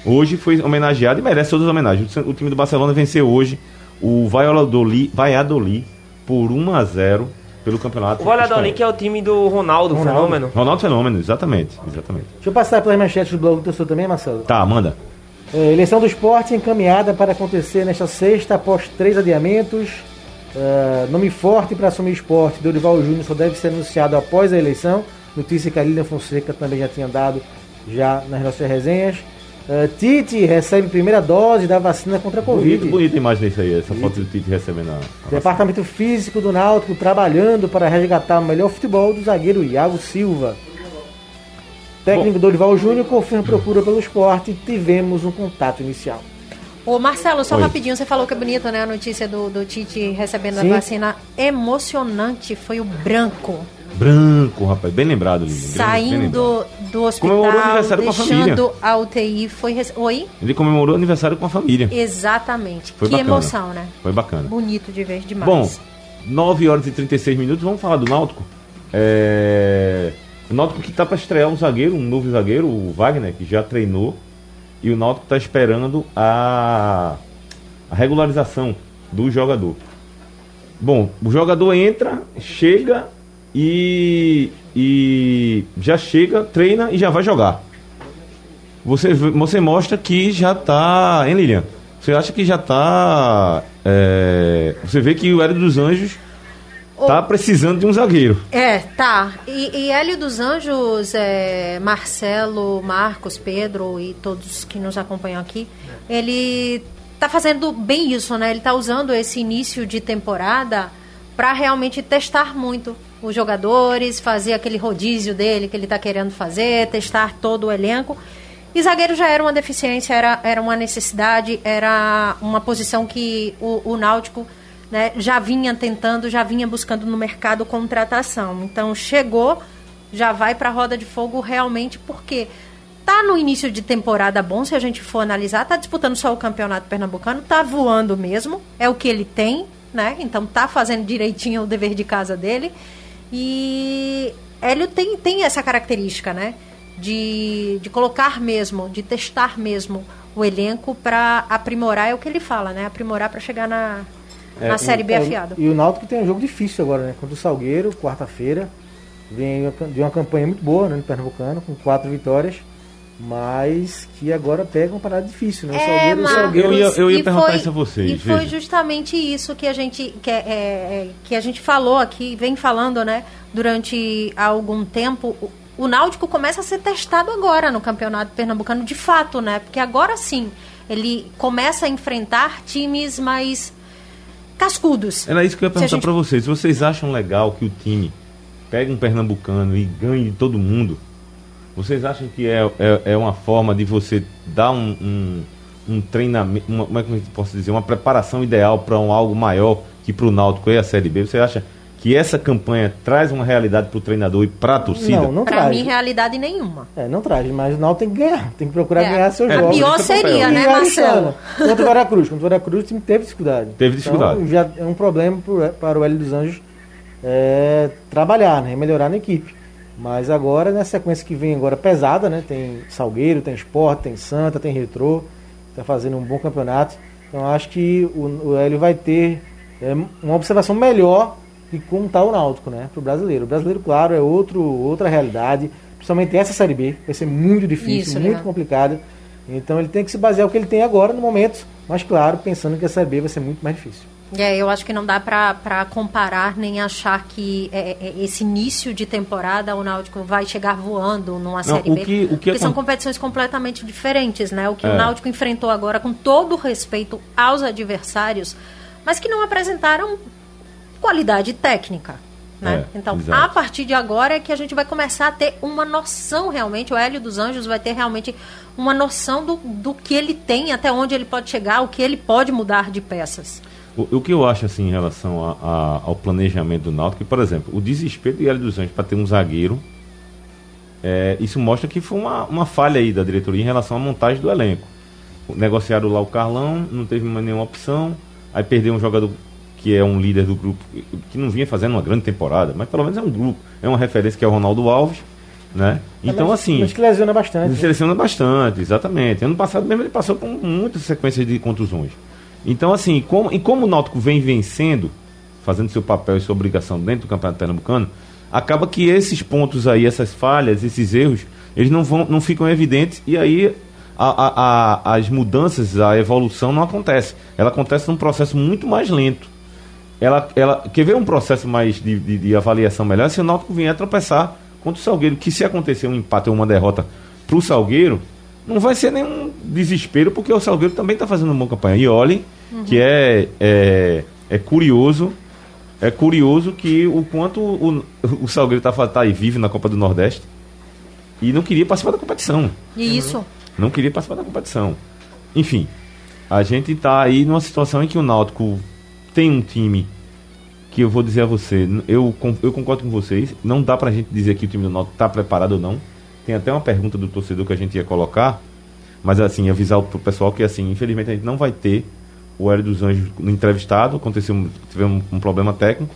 C: hoje foi homenageado e merece todas as homenagens. O, time do Barcelona venceu hoje o Valladolid, Valladolid por 1 a 0 pelo campeonato.
E: O Valladolid, que é o time do Ronaldo,
D: Ronaldo.
E: fenômeno.
C: Ronaldo Fenômeno, exatamente, exatamente.
D: Deixa eu passar pelas manchetes do blog do torcedor também, Marcelo.
C: Tá, manda.
D: É, eleição do esporte encaminhada para acontecer nesta sexta, após três adiamentos. É, nome forte para assumir esporte, Dorival Júnior só deve ser anunciado após a eleição. Notícia que a Lilian Fonseca também já tinha dado já nas nossas resenhas. É, Tite recebe primeira dose da vacina contra a Covid.
C: Bonita, bonita imagem disso aí, essa foto do Tite recebendo a, a vacina.
D: Departamento Físico do Náutico trabalhando para resgatar o melhor futebol do zagueiro Iago Silva. Técnico Dorival Júnior confirma procura pelo esporte. Tivemos um contato inicial.
F: Ô Marcelo, só
C: Oi.
F: rapidinho, você falou que é bonita, né? A notícia do, do Tite recebendo
D: Sim.
F: a vacina. Emocionante foi o branco
C: Branco, rapaz, bem lembrado, Lili. bem- bem
F: saindo
C: lembrado.
F: do hospital,
C: Comemorou aniversário com a família.
F: deixando a UTI. Foi rece- Oi?
C: Ele comemorou o aniversário com a família.
F: Exatamente.
C: Foi
F: que
C: bacana.
F: emoção, né?
C: Foi bacana.
F: Bonito de ver demais.
C: Bom, 9 horas e 36 minutos, vamos falar do Náutico. É... O Náutico que tá para estrear um zagueiro, um novo zagueiro, o Wagner, que já treinou. E o Náutico tá esperando a, a regularização do jogador. Bom, o jogador entra, chega e, e já chega, treina e já vai jogar. Você, você mostra que já tá. Hein, Lilian? Você acha que já tá. é, você vê que o Hélio dos Anjos tá precisando de um zagueiro.
F: É, tá. E, e Hélio dos Anjos, é, Marcelo, Marcos, Pedro e todos que nos acompanham aqui, ele tá fazendo bem isso, né? Ele tá usando esse início de temporada para realmente testar muito os jogadores, fazer aquele rodízio dele que ele tá querendo fazer, testar todo o elenco. E zagueiro já era uma deficiência, era, era uma necessidade, era uma posição que o, o Náutico né, já vinha tentando, já vinha buscando no mercado contratação. Então chegou, já vai para a roda de fogo realmente porque tá no início de temporada bom, se a gente for analisar, tá disputando só o campeonato pernambucano, tá voando mesmo, é o que ele tem, né? Então tá fazendo direitinho o dever de casa dele. E Hélio tem, tem essa característica, né? De, de colocar mesmo, de testar mesmo o elenco para aprimorar, é o que ele fala, né? Aprimorar para chegar na, na Série B
D: É,
F: afiado.
D: E o Náutico tem um jogo difícil agora, né? Contra o Salgueiro, quarta-feira. Vem de uma campanha muito boa, né? No Pernambucano, com quatro vitórias. Mas que agora pega uma parada difícil, né? O Salgueiro, Salgueiro
C: Eu ia- eu ia
F: e
C: perguntar
F: foi-
C: isso a vocês,
F: E foi
C: veja.
F: justamente isso que a gente que, é, é, que a gente falou aqui, vem falando, né, durante algum tempo. O, o Náutico começa a ser testado agora no Campeonato Pernambucano, de fato, né? Porque agora sim ele começa a enfrentar times mais cascudos.
C: Era isso que eu ia perguntar
F: gente-
C: pra vocês. Vocês acham legal que o time pegue um pernambucano e ganhe de todo mundo? Vocês acham que é, é, é uma forma de você dar um, um, um treinamento, uma, como é que eu posso dizer, uma preparação ideal para um algo maior que para o Náutico é a Série B? Você acha que essa campanha traz uma realidade para o treinador e para a torcida?
D: Não, não
F: Pra
D: traz.
F: mim, realidade nenhuma.
D: É, não traz, mas o Náutico tem que ganhar, tem que procurar
F: É.
D: ganhar seus
C: É,
F: A
D: jogos.
F: pior
C: esse é
F: seria, né, Marcelo?
D: Contra o Veracruz. Contra o Veracruz o time teve dificuldade.
C: Teve dificuldade.
D: Então, já é um problema pro- para o Hélio dos Anjos é, trabalhar, né? Melhorar na equipe. Mas agora, na sequência que vem agora pesada, né? Tem Salgueiro, tem Sport, tem Santa, tem Retrô. Está fazendo um bom campeonato. Então acho que o, o Hélio vai ter é, uma observação melhor de como está o Náutico, né? Para o brasileiro. O brasileiro, claro, é outro, outra realidade. Principalmente essa Série B. Vai ser muito difícil,
F: Isso,
D: muito
F: né?
D: complicada. Então ele tem que se basear no que ele tem agora, no momento. Mas claro, pensando que a Série B vai ser muito mais difícil.
F: É, eu acho que não dá pra pra comparar nem achar que é, é, esse início de temporada o Náutico vai chegar voando numa Série
C: o
F: B.
C: que- o que
F: porque são
C: acon-
F: competições completamente diferentes, né? O que
C: É.
F: o Náutico enfrentou agora, com todo o respeito aos adversários, mas que não apresentaram qualidade técnica. Né?
C: É,
F: então,
C: exato.
F: a partir de agora é que a gente vai começar a ter uma noção realmente, o Hélio dos Anjos vai ter realmente uma noção do, do que ele tem, até onde ele pode chegar, o que ele pode mudar de peças.
C: O, o que eu acho assim em relação a- a- ao planejamento do Náutico, que, por exemplo, o desespero de Hélio dos Anjos para ter um zagueiro, é, isso mostra que foi uma, uma falha aí da diretoria em relação à montagem do elenco. Negociaram lá o Carlão, não teve mais nenhuma opção, aí perdeu um jogador que é um líder do grupo, que não vinha fazendo uma grande temporada, mas pelo menos é um grupo, é uma referência que é o Ronaldo Alves, né? Então
D: mas,
C: assim,
D: Mas que lesiona bastante.
C: ele
D: né?
C: seleciona bastante, exatamente. Ano passado mesmo ele passou por muitas sequências de contusões. Então, assim, como, e como o Náutico vem vencendo, fazendo seu papel e sua obrigação dentro do Campeonato Pernambucano, acaba que esses pontos aí, essas falhas, esses erros, eles não, vão, não ficam evidentes e aí a- a- a- as mudanças, a evolução não acontece. Ela acontece num processo muito mais lento. Ela, ela quer ver um processo mais de, de- de avaliação melhor se o Náutico vier a tropeçar contra o Salgueiro, que se acontecer um empate ou uma derrota para o Salgueiro, não vai ser nenhum desespero, porque o Salgueiro também está fazendo uma boa campanha. E olhem que é, é, é curioso, é curioso que o quanto o, o Salgueiro está tá aí vive na Copa do Nordeste e não queria participar da competição.
F: E isso,
C: Não queria participar da competição. Enfim, a gente está aí numa situação em que o Náutico tem um time que eu vou dizer a você, eu, eu concordo com vocês, não dá pra gente dizer que o time do Náutico está preparado ou não. Tem até uma pergunta do torcedor que a gente ia colocar, mas assim, avisar o pro pessoal que assim, infelizmente a gente não vai ter o Hélio dos Anjos no entrevistado, aconteceu, tivemos um, um problema técnico.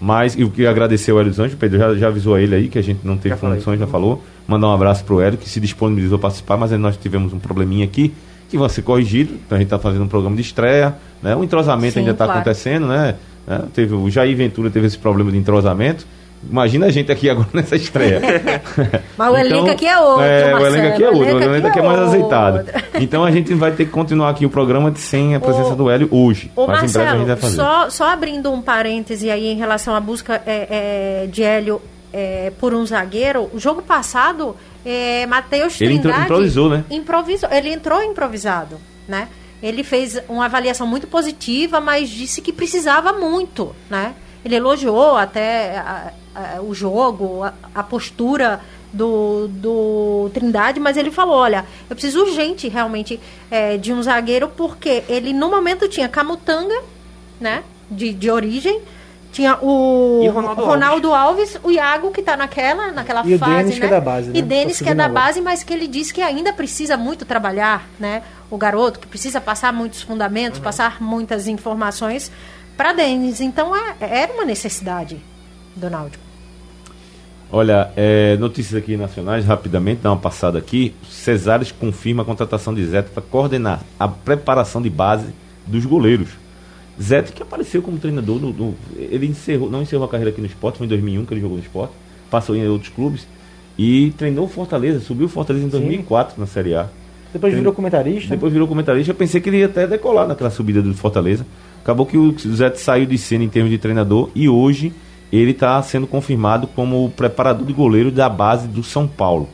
C: Mas eu queria agradecer ao Hélio dos Anjos, o Pedro já, já avisou a ele aí que a gente não teve
E: Já falei.
C: condições, já falou. Mandar um abraço pro Hélio, que se disponibilizou a participar, mas aí nós tivemos um probleminha aqui que vai ser corrigido. Então a gente está fazendo um programa de estreia, né? O entrosamento
F: Sim,
C: ainda está
F: claro.
C: acontecendo, né? né? Teve, o Jair Ventura teve esse problema de entrosamento. Imagina a gente aqui agora nessa estreia.
F: Mas o elenco aqui é outro,
C: É, o
F: Marcelo,
C: elenco aqui é outro, o elenco aqui é mais
F: outro.
C: azeitado. Então a gente vai ter que continuar aqui o programa sem a presença
F: Ô,
C: do Hélio hoje.
F: Ô
C: mas em breve a gente vai
F: Marcelo,
C: fazer.
F: só, só abrindo um parêntese aí em relação à busca é, é, de Hélio é, por um zagueiro, o jogo passado, é, Matheus
C: Ele
F: Trindade...
C: improvisou, né?
F: Improvisou, ele entrou improvisado, né? Ele fez uma avaliação muito positiva, mas disse que precisava muito, né? Ele elogiou até a- a- o jogo, a, a postura do, do Trindade, mas ele falou, olha, eu preciso urgente realmente é, de um zagueiro, porque ele no momento tinha Camutanga, né? De, de origem, tinha o
E: E Ronaldo
F: Ronaldo Alves, o Iago que está naquela, naquela
D: E o
F: fase,
D: Denis,
F: né?
D: que é da base,
F: E
D: né?
F: Denis
D: Tá
F: que é da
D: agora.
F: base, mas que ele disse que ainda precisa muito trabalhar, né? O garoto que precisa passar muitos fundamentos, passar muitas informações para Denis. Então é, era uma necessidade do Náutico.
C: Olha, é, notícias aqui nacionais, rapidamente, dá uma passada aqui. Cesares confirma a contratação de Zé para coordenar a preparação de base dos goleiros. Zé que apareceu como treinador, no, no- ele encerrou, não encerrou a carreira aqui no esporte, foi em 2001 que ele jogou no esporte, passou em outros clubes e treinou o Fortaleza, subiu o Fortaleza em 2004 na Série A.
D: Depois virou comentarista.
C: Depois virou comentarista. Eu pensei que ele ia até decolar naquela subida do Fortaleza. Acabou que o Zé saiu de cena em termos de treinador e hoje ele está sendo confirmado como preparador de goleiro da base do São Paulo.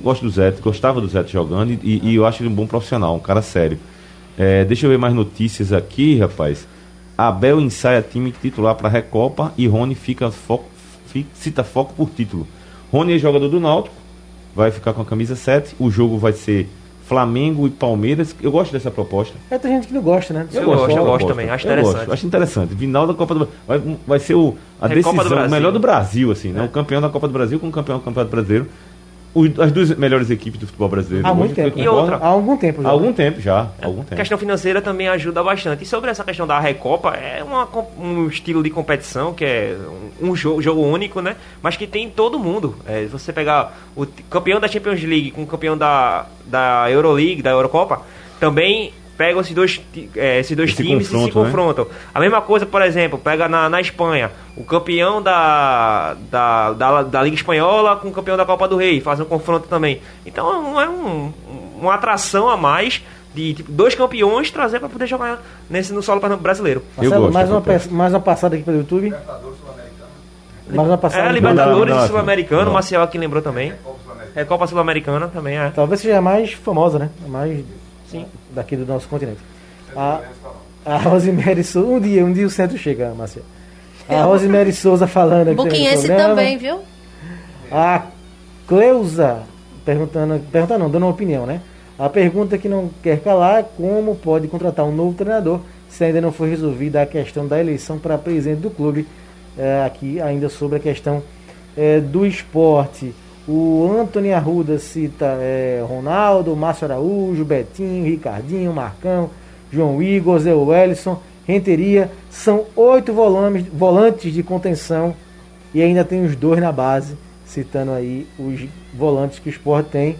C: Gosto do Zé, gostava do Zé jogando e, e eu acho ele um bom profissional, um cara sério. É, deixa eu ver mais notícias aqui, rapaz. Abel ensaia time titular para a Recopa e Rony fica foco, fi- cita foco por título. Rony é jogador do Náutico, vai ficar com a camisa 7. O jogo vai ser Flamengo e Palmeiras. Eu gosto dessa proposta.
D: É, tem gente que não gosta, né?
E: Eu
C: gosto,
E: gosto, eu
C: gosto
E: também, acho
C: Eu gosto,
E: interessante.
C: acho interessante. Final da Copa do Brasil. Vai, vai ser o, a decisão, o melhor do Brasil, assim, né? O campeão da Copa do Brasil com o campeão do Campeonato Brasileiro. As duas melhores equipes do futebol brasileiro.
D: Há muito tempo.
E: E outra?
D: Há algum tempo já.
C: Há algum tempo já. algum
E: A
C: tempo.
E: questão financeira também ajuda bastante. E sobre essa questão da Recopa, é uma um estilo de competição que é um, jogo, jogo único, né? Mas que tem em todo mundo. É, você pegar o campeão da Champions League com o campeão da, da Euroleague, da Eurocopa, também pegam esses dois, é, esses dois
C: Esse
E: times e se
C: né?
E: confrontam. A mesma coisa, por exemplo, pega na, na Espanha o campeão da, da, da, da Liga Espanhola com o campeão da Copa do Rei, fazem um confronto também. Então é um, uma atração a mais de tipo, dois campeões trazer para poder jogar nesse, no solo brasileiro.
D: Marcelo,
C: gosto
D: mais, uma, mais uma passada aqui pelo YouTube. Mais uma passada.
E: É. Libertadores
C: Não, não,
E: e Sul-Americano,
C: não.
E: o Maciel aqui lembrou também. Recopa Sul-Americana também é.
D: Talvez seja a mais famosa, né? A mais
E: Sim.
D: daqui do nosso continente. A, a Rosemary Souza. Um dia, um dia o centro chega, Marcelo. A Rosemary Souza falando aqui
F: Buquinhense
D: programa.
F: também, viu?
D: A Cleusa perguntando, perguntando não, dando uma opinião, né? A pergunta que não quer calar é como pode contratar um novo treinador se ainda não foi resolvida a questão da eleição para presidente do clube. É, aqui ainda sobre a questão é, do esporte. O Antônio Arruda cita é, Ronaldo, Márcio Araújo, Betinho, Ricardinho, Marcão, João Igor, Zé Wellison, Renteria. São oito volumes, volantes de contenção e ainda tem os dois na base, citando aí os volantes que o Sport tem.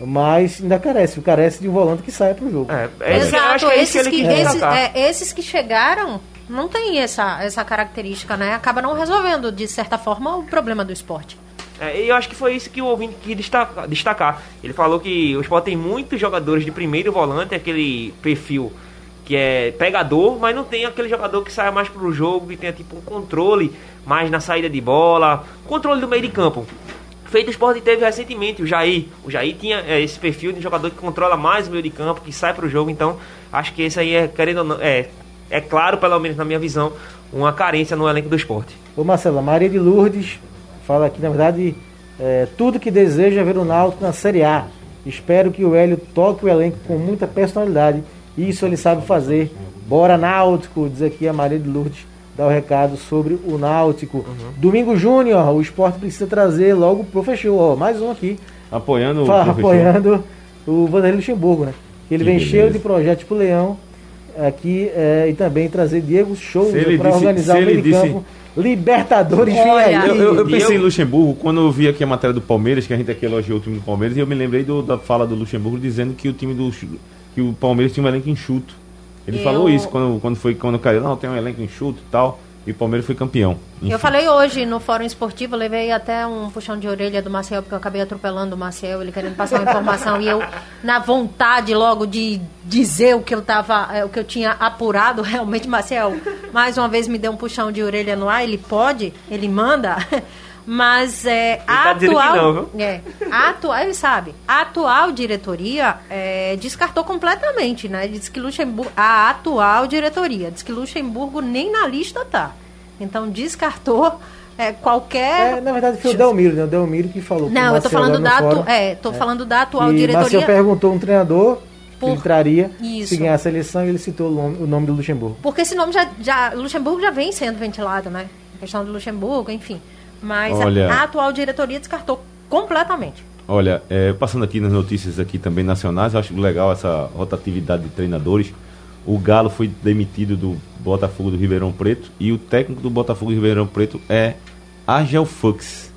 D: Mas ainda carece, carece de um volante que saia para o jogo.
E: É, é acho
F: Exato,
E: é que
F: esses que, é, esses que chegaram não tem essa, essa característica, né? Acaba não resolvendo, de certa forma, o problema do esporte.
E: É, e eu acho que foi isso que o ouvinte quis destaca- destacar. Ele falou que o Sport tem muitos jogadores de primeiro volante, aquele perfil que é pegador, mas não tem aquele jogador que saia mais pro jogo, que tenha tipo um controle mais na saída de bola, controle do meio de campo. Feito o Sport teve recentemente o Jair. O Jair tinha é, esse perfil de jogador que controla mais o meio de campo, que sai pro jogo. Então, acho que esse aí é, querendo não, é, é claro, pelo menos na minha visão, uma carência no elenco do esporte.
D: Ô Marcelo, Maria de Lourdes fala aqui, na verdade, é, tudo que deseja é ver o Náutico na Série A. Espero que o Hélio toque o elenco com muita personalidade. Isso ele sabe fazer. Bora Náutico, diz aqui a Maria de Lourdes, dá o recado sobre o Náutico. Domingo Júnior, o esporte precisa trazer logo pro fechou. Ó, mais um aqui,
C: Apoiando o
D: fa-
C: professor.
D: apoiando o Vanderlei Luxemburgo, né? Ele
C: Que
D: vem
C: beleza.
D: cheio de projetos pro Leão aqui é, e também trazer Diego
C: ele
D: para organizar o meio
C: disse-
D: campo. Libertadores,
F: Olha,
D: aí.
C: Eu, eu- eu pensei
E: eu-
C: em Luxemburgo quando eu vi aqui a matéria do Palmeiras, que a gente aqui elogiou o time do Palmeiras, e eu me lembrei do- da fala do Luxemburgo dizendo que o time do que o Palmeiras tinha um elenco enxuto. Ele
F: Eu-
C: falou isso quando, quando foi quando caiu, não, tem um elenco enxuto e tal, e o Palmeiras foi campeão. Enfim.
F: Eu falei hoje no Fórum Esportivo, levei até um puxão de orelha do Marcel, porque eu acabei atropelando o Marcel, ele querendo passar uma informação, e eu, na vontade logo de dizer o que eu tava, é, o que eu tinha apurado, realmente, Marcel, mais uma vez me deu um puxão de orelha no ar, ele pode, ele manda. Mas é, a
E: tá que
F: atual.
E: não, viu?
F: É, a atual, ele sabe. A atual diretoria é, descartou completamente, né? Diz que Luxemburgo. A atual diretoria diz que Luxemburgo nem na lista tá. Então descartou é, qualquer.
D: É, na verdade foi o Delmiro, né? O Delmiro que falou.
F: não, eu tô falando da,
D: no
F: atu...
D: fórum.
F: é, tô falando da atual
D: E
F: diretoria.
D: perguntou um treinador que
F: Por-
D: ele traria
F: Isso.
D: se ganhar a seleção e ele citou o nome, o nome do Luxemburgo.
F: Porque esse nome já, já. Luxemburgo já vem sendo ventilado, né? A questão do Luxemburgo, enfim. Mas a-
C: Olha-
F: a, atual diretoria descartou completamente.
C: Olha, é, passando aqui nas notícias aqui também nacionais, eu acho legal essa rotatividade de treinadores. O Galo foi demitido do Botafogo do Ribeirão Preto e o técnico do Botafogo do Ribeirão Preto é Agel Fux.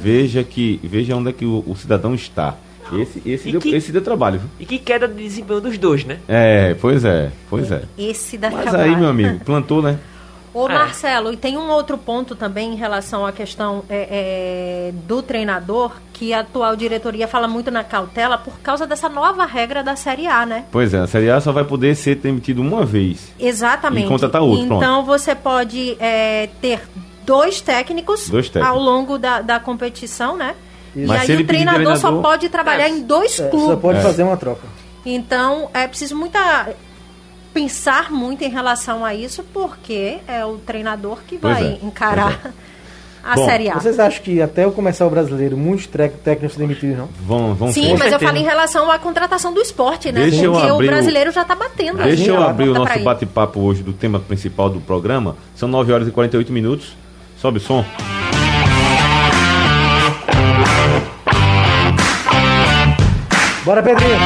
C: Veja que veja onde é que o, o cidadão está. Esse, esse,
E: E
C: deu,
E: que-
C: esse deu trabalho. viu?
E: E que queda de desempenho dos dois, né?
C: É, pois é, pois é.
F: Esse da
C: Mas aí, meu amigo, plantou, né?
F: Ô
E: É.
F: Marcelo, e tem um outro ponto também em relação à questão é, é, do treinador, que a atual diretoria fala muito na cautela por causa dessa nova regra da Série A, né?
C: Pois é, a Série A só vai poder ser demitido uma vez.
F: Exatamente.
C: E contratar outro, pronto.
F: Então você pode é, ter dois técnicos,
C: Dois técnicos.
F: ao longo da, da competição, né? E
C: Mas se
F: aí
C: ele
F: o
C: pedir
F: treinador, só
C: treinador-
F: pode trabalhar
E: É.
F: em dois
D: É,
F: clubes.
D: só pode
C: É.
D: fazer uma troca.
F: Então, é preciso muita pensar muito em relação a isso, porque é o treinador que
C: Pois
F: vai
C: é,
F: encarar. a
C: Bom,
F: Série A.
D: Vocês acham que até eu começar o brasileiro, muitos técnicos demitidos, não?
C: Vão, vão
F: Sim,
C: ser.
F: mas eu falo em relação à contratação do esporte, né?
C: Deixa eu
F: Porque o
C: abrir o-
F: brasileiro já tá batendo.
C: Deixa eu abrir o nosso bate-papo hoje do tema principal do programa. São 9 horas e 48 minutos. Sobe o som.
D: Bora, Pedrinho!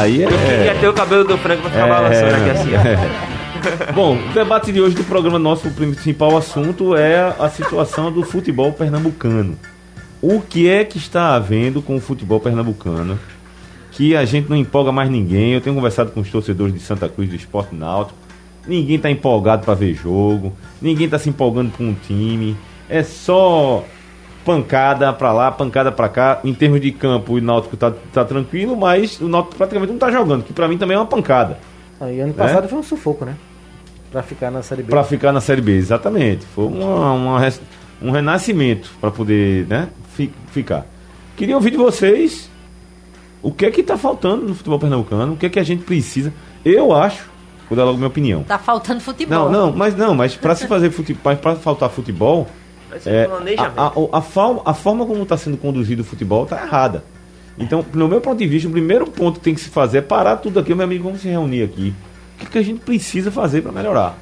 C: Aí é.
E: Queria ter o cabelo do Franco pra ficar balançando aqui assim. ó.
C: Bom, o debate de hoje do programa, nosso principal assunto é a situação do futebol pernambucano. O que é que está havendo com o futebol pernambucano? Que a gente não empolga mais ninguém. Eu tenho conversado com os torcedores de Santa Cruz do Esporte Náutico. Ninguém está empolgado para ver jogo. Ninguém está se empolgando com um time. É só pancada para lá, pancada para cá. Em termos de campo, o Náutico tá, tá tranquilo, mas o Náutico praticamente não tá jogando, que para mim também é uma pancada.
D: Aí, ano passado foi um sufoco, né? Pra ficar na Série B.
C: Para ficar na Série B, exatamente. Foi uma, uma um renascimento para poder né, fi- ficar. Queria ouvir de vocês o que é que está faltando no futebol pernambucano, o que é que a gente precisa. Eu acho, vou dar logo minha opinião.
F: Tá faltando futebol.
C: Não, não, mas não, mas para se fazer futebol, para faltar futebol, É,
E: planejamento.
C: a, a, a, fal- a forma como está sendo conduzido o futebol está errada. Então, no meu ponto de vista, o primeiro ponto que tem que se fazer é parar tudo aqui, meu amigo, vamos se reunir aqui. O que, a gente precisa fazer para melhorar?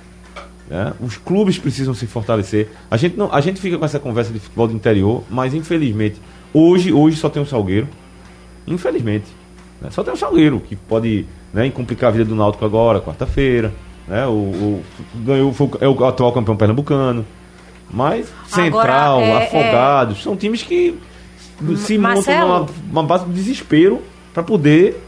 C: né? Os clubes precisam se fortalecer. A gente, não, a gente fica com essa conversa de futebol do interior, mas infelizmente, hoje, hoje só tem um Salgueiro. Infelizmente. né? Só tem um Salgueiro, que pode né, complicar a vida do Náutico agora, quarta-feira. Né? O, o- ganhou, foi, é o atual campeão pernambucano. Mas Central,
F: Agora, é-
C: Afogados, são times que se montam
F: Marcelo?
C: numa uma base de desespero para poder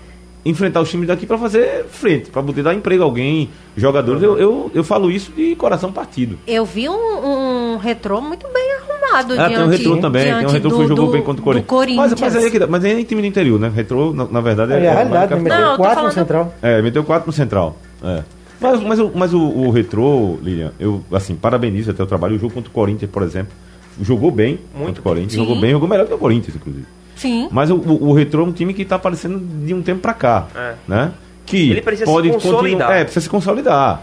C: enfrentar os times daqui para fazer frente, para poder dar emprego a alguém, jogadores. Eu, eu, eu falo isso de coração partido.
F: Eu vi um, um retrô muito bem arrumado
C: Ah,
F: diante,
C: tem um retrô também, tem um retrô que jogou
F: do-
C: bem contra o Corinthians.
F: Corinthians.
C: Mas, mas, aí, é que dá- mas aí é time do interior, né? Retrô, na, na verdade,
D: Aí, é a realidade,
F: Não,
D: Meteu
F: eu tô
D: 4 no Central.
C: É, meteu 4 no Central. É. Mas, mas, o, mas o, o Retrô, Lilian, eu, assim, parabenizo até o trabalho. O jogo contra o Corinthians, por exemplo, jogou bem contra o Corinthians. Jogou bem, jogou melhor que o Corinthians, inclusive.
F: Sim.
C: Mas o, o, o Retrô é um time que está aparecendo de um tempo para cá,
E: É.
C: né? Que
E: Ele precisa se
C: pode
E: consolidar.
C: continuar- É, precisa se consolidar.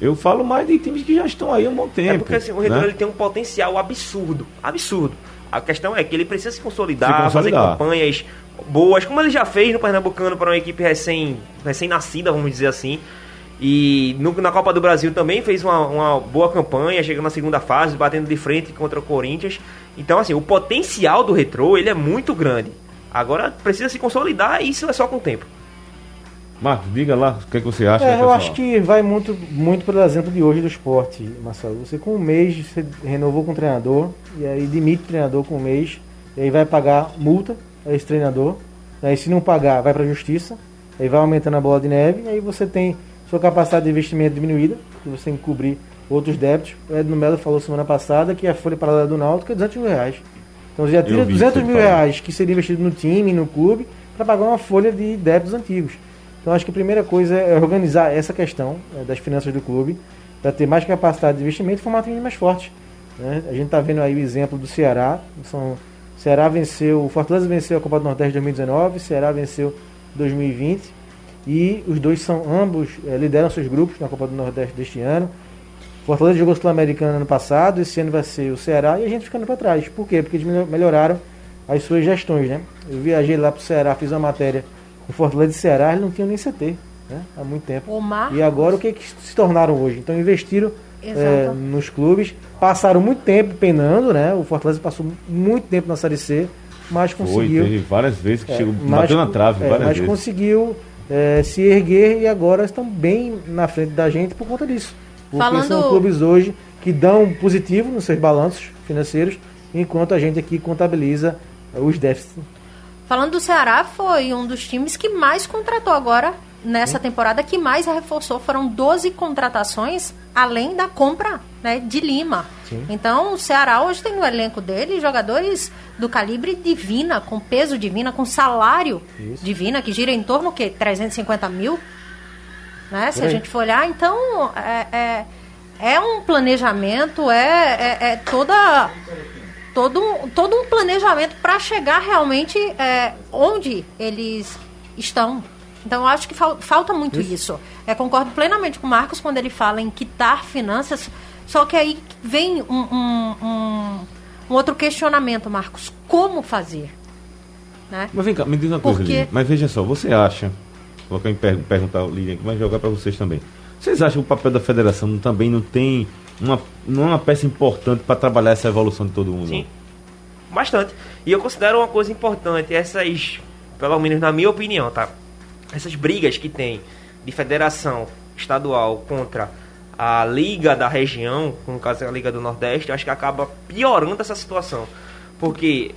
C: Eu falo mais de times que já estão aí há um bom tempo.
E: É porque assim, o Retrô
C: né?
E: ele tem um potencial absurdo. Absurdo. A questão é que ele precisa se consolidar,
C: Se consolidar.
E: fazer campanhas boas, como ele já fez no Pernambucano para uma equipe recém, recém-nascida, vamos dizer assim. E no- na Copa do Brasil também fez uma, uma boa campanha, chegando na segunda fase, batendo de frente contra o Corinthians. Então, assim, o potencial do Retrô ele é muito grande. Agora precisa se consolidar e isso é só com o tempo.
C: Marcos, diga lá o que, é que você acha.
D: É,
C: né,
D: eu acho que vai muito, muito pelo exemplo de hoje do esporte, Marcelo. Você com um mês, você renovou com o treinador, e aí demite o treinador com um mês, e aí vai pagar multa a esse treinador. Aí se não pagar, vai para a justiça, aí vai aumentando a bola de neve, e aí você tem sua capacidade de investimento diminuída, que você tem que cobrir outros débitos. O Edno Melo falou semana passada que a folha paralela do Náutico é 200 mil reais. Então você já tira
C: Eu vi
D: 200
C: isso ele
D: mil
C: falando.
D: reais que seria investido no time, no clube, para pagar uma folha de débitos antigos. Então acho que a primeira coisa é organizar essa questão eh, das finanças do clube para ter mais capacidade de investimento e formar times mais fortes. né? A gente está vendo aí o exemplo do Ceará. São, o Ceará venceu, o Fortaleza venceu a Copa do Nordeste 2019, o Ceará venceu 2020 e os dois são ambos eh, lideram seus grupos na Copa do Nordeste deste ano. O Fortaleza jogou Sul-Americana ano passado, esse ano vai ser o Ceará e a gente ficando para trás. Por quê? Porque eles melhor- melhoraram as suas gestões, né? Eu viajei lá para o Ceará, fiz uma matéria com o Fortaleza de Ceará, eles não tinham nem CT, né? Há muito tempo. E agora o que, que se tornaram hoje? Então investiram eh, nos clubes, passaram muito tempo penando, né? O Fortaleza passou muito tempo na Série C, mas
C: Foi,
D: conseguiu.
C: teve várias vezes que
D: É,
C: chegou,
D: mas-
C: bateu na trave,
D: é,
C: várias
D: mas
C: vezes.
D: conseguiu é, se erguer e agora estão bem na frente da gente por conta disso. Porque
F: Falando-
D: são clubes hoje que dão positivo nos seus balanços financeiros, enquanto a gente aqui contabiliza os déficits.
F: Falando do Ceará, foi um dos times que mais contratou agora nessa temporada, que mais reforçou. Foram 12 contratações, além da compra né, de Lima. Então, o Ceará hoje tem no elenco dele jogadores do calibre divina, com peso divina, com salário divina, que gira em torno, o quê? 350 mil? Né? Se a gente for olhar, então, é, é, é um planejamento, é, é, é toda todo um, todo um planejamento para chegar realmente é, onde eles estão. Então, eu acho que fal- falta muito isso. É, concordo plenamente com o Marcos quando ele fala em quitar finanças, só que aí vem um, um- um- um outro questionamento, Marcos. Como fazer? Né?
C: Mas vem cá, me diz uma coisa,
F: Porque-
C: Lilian. Mas veja só, você acha, vou per perguntar, Lilian, mas jogar para vocês também. Vocês acham que o papel da federação também não tem uma, não é uma peça importante para trabalhar essa evolução de todo mundo?
E: Sim. Bastante. E eu considero uma coisa importante essas, pelo menos na minha opinião, tá? Essas brigas que tem de federação estadual contra a liga da região, no caso é a liga do Nordeste, acho que acaba piorando essa situação. Porque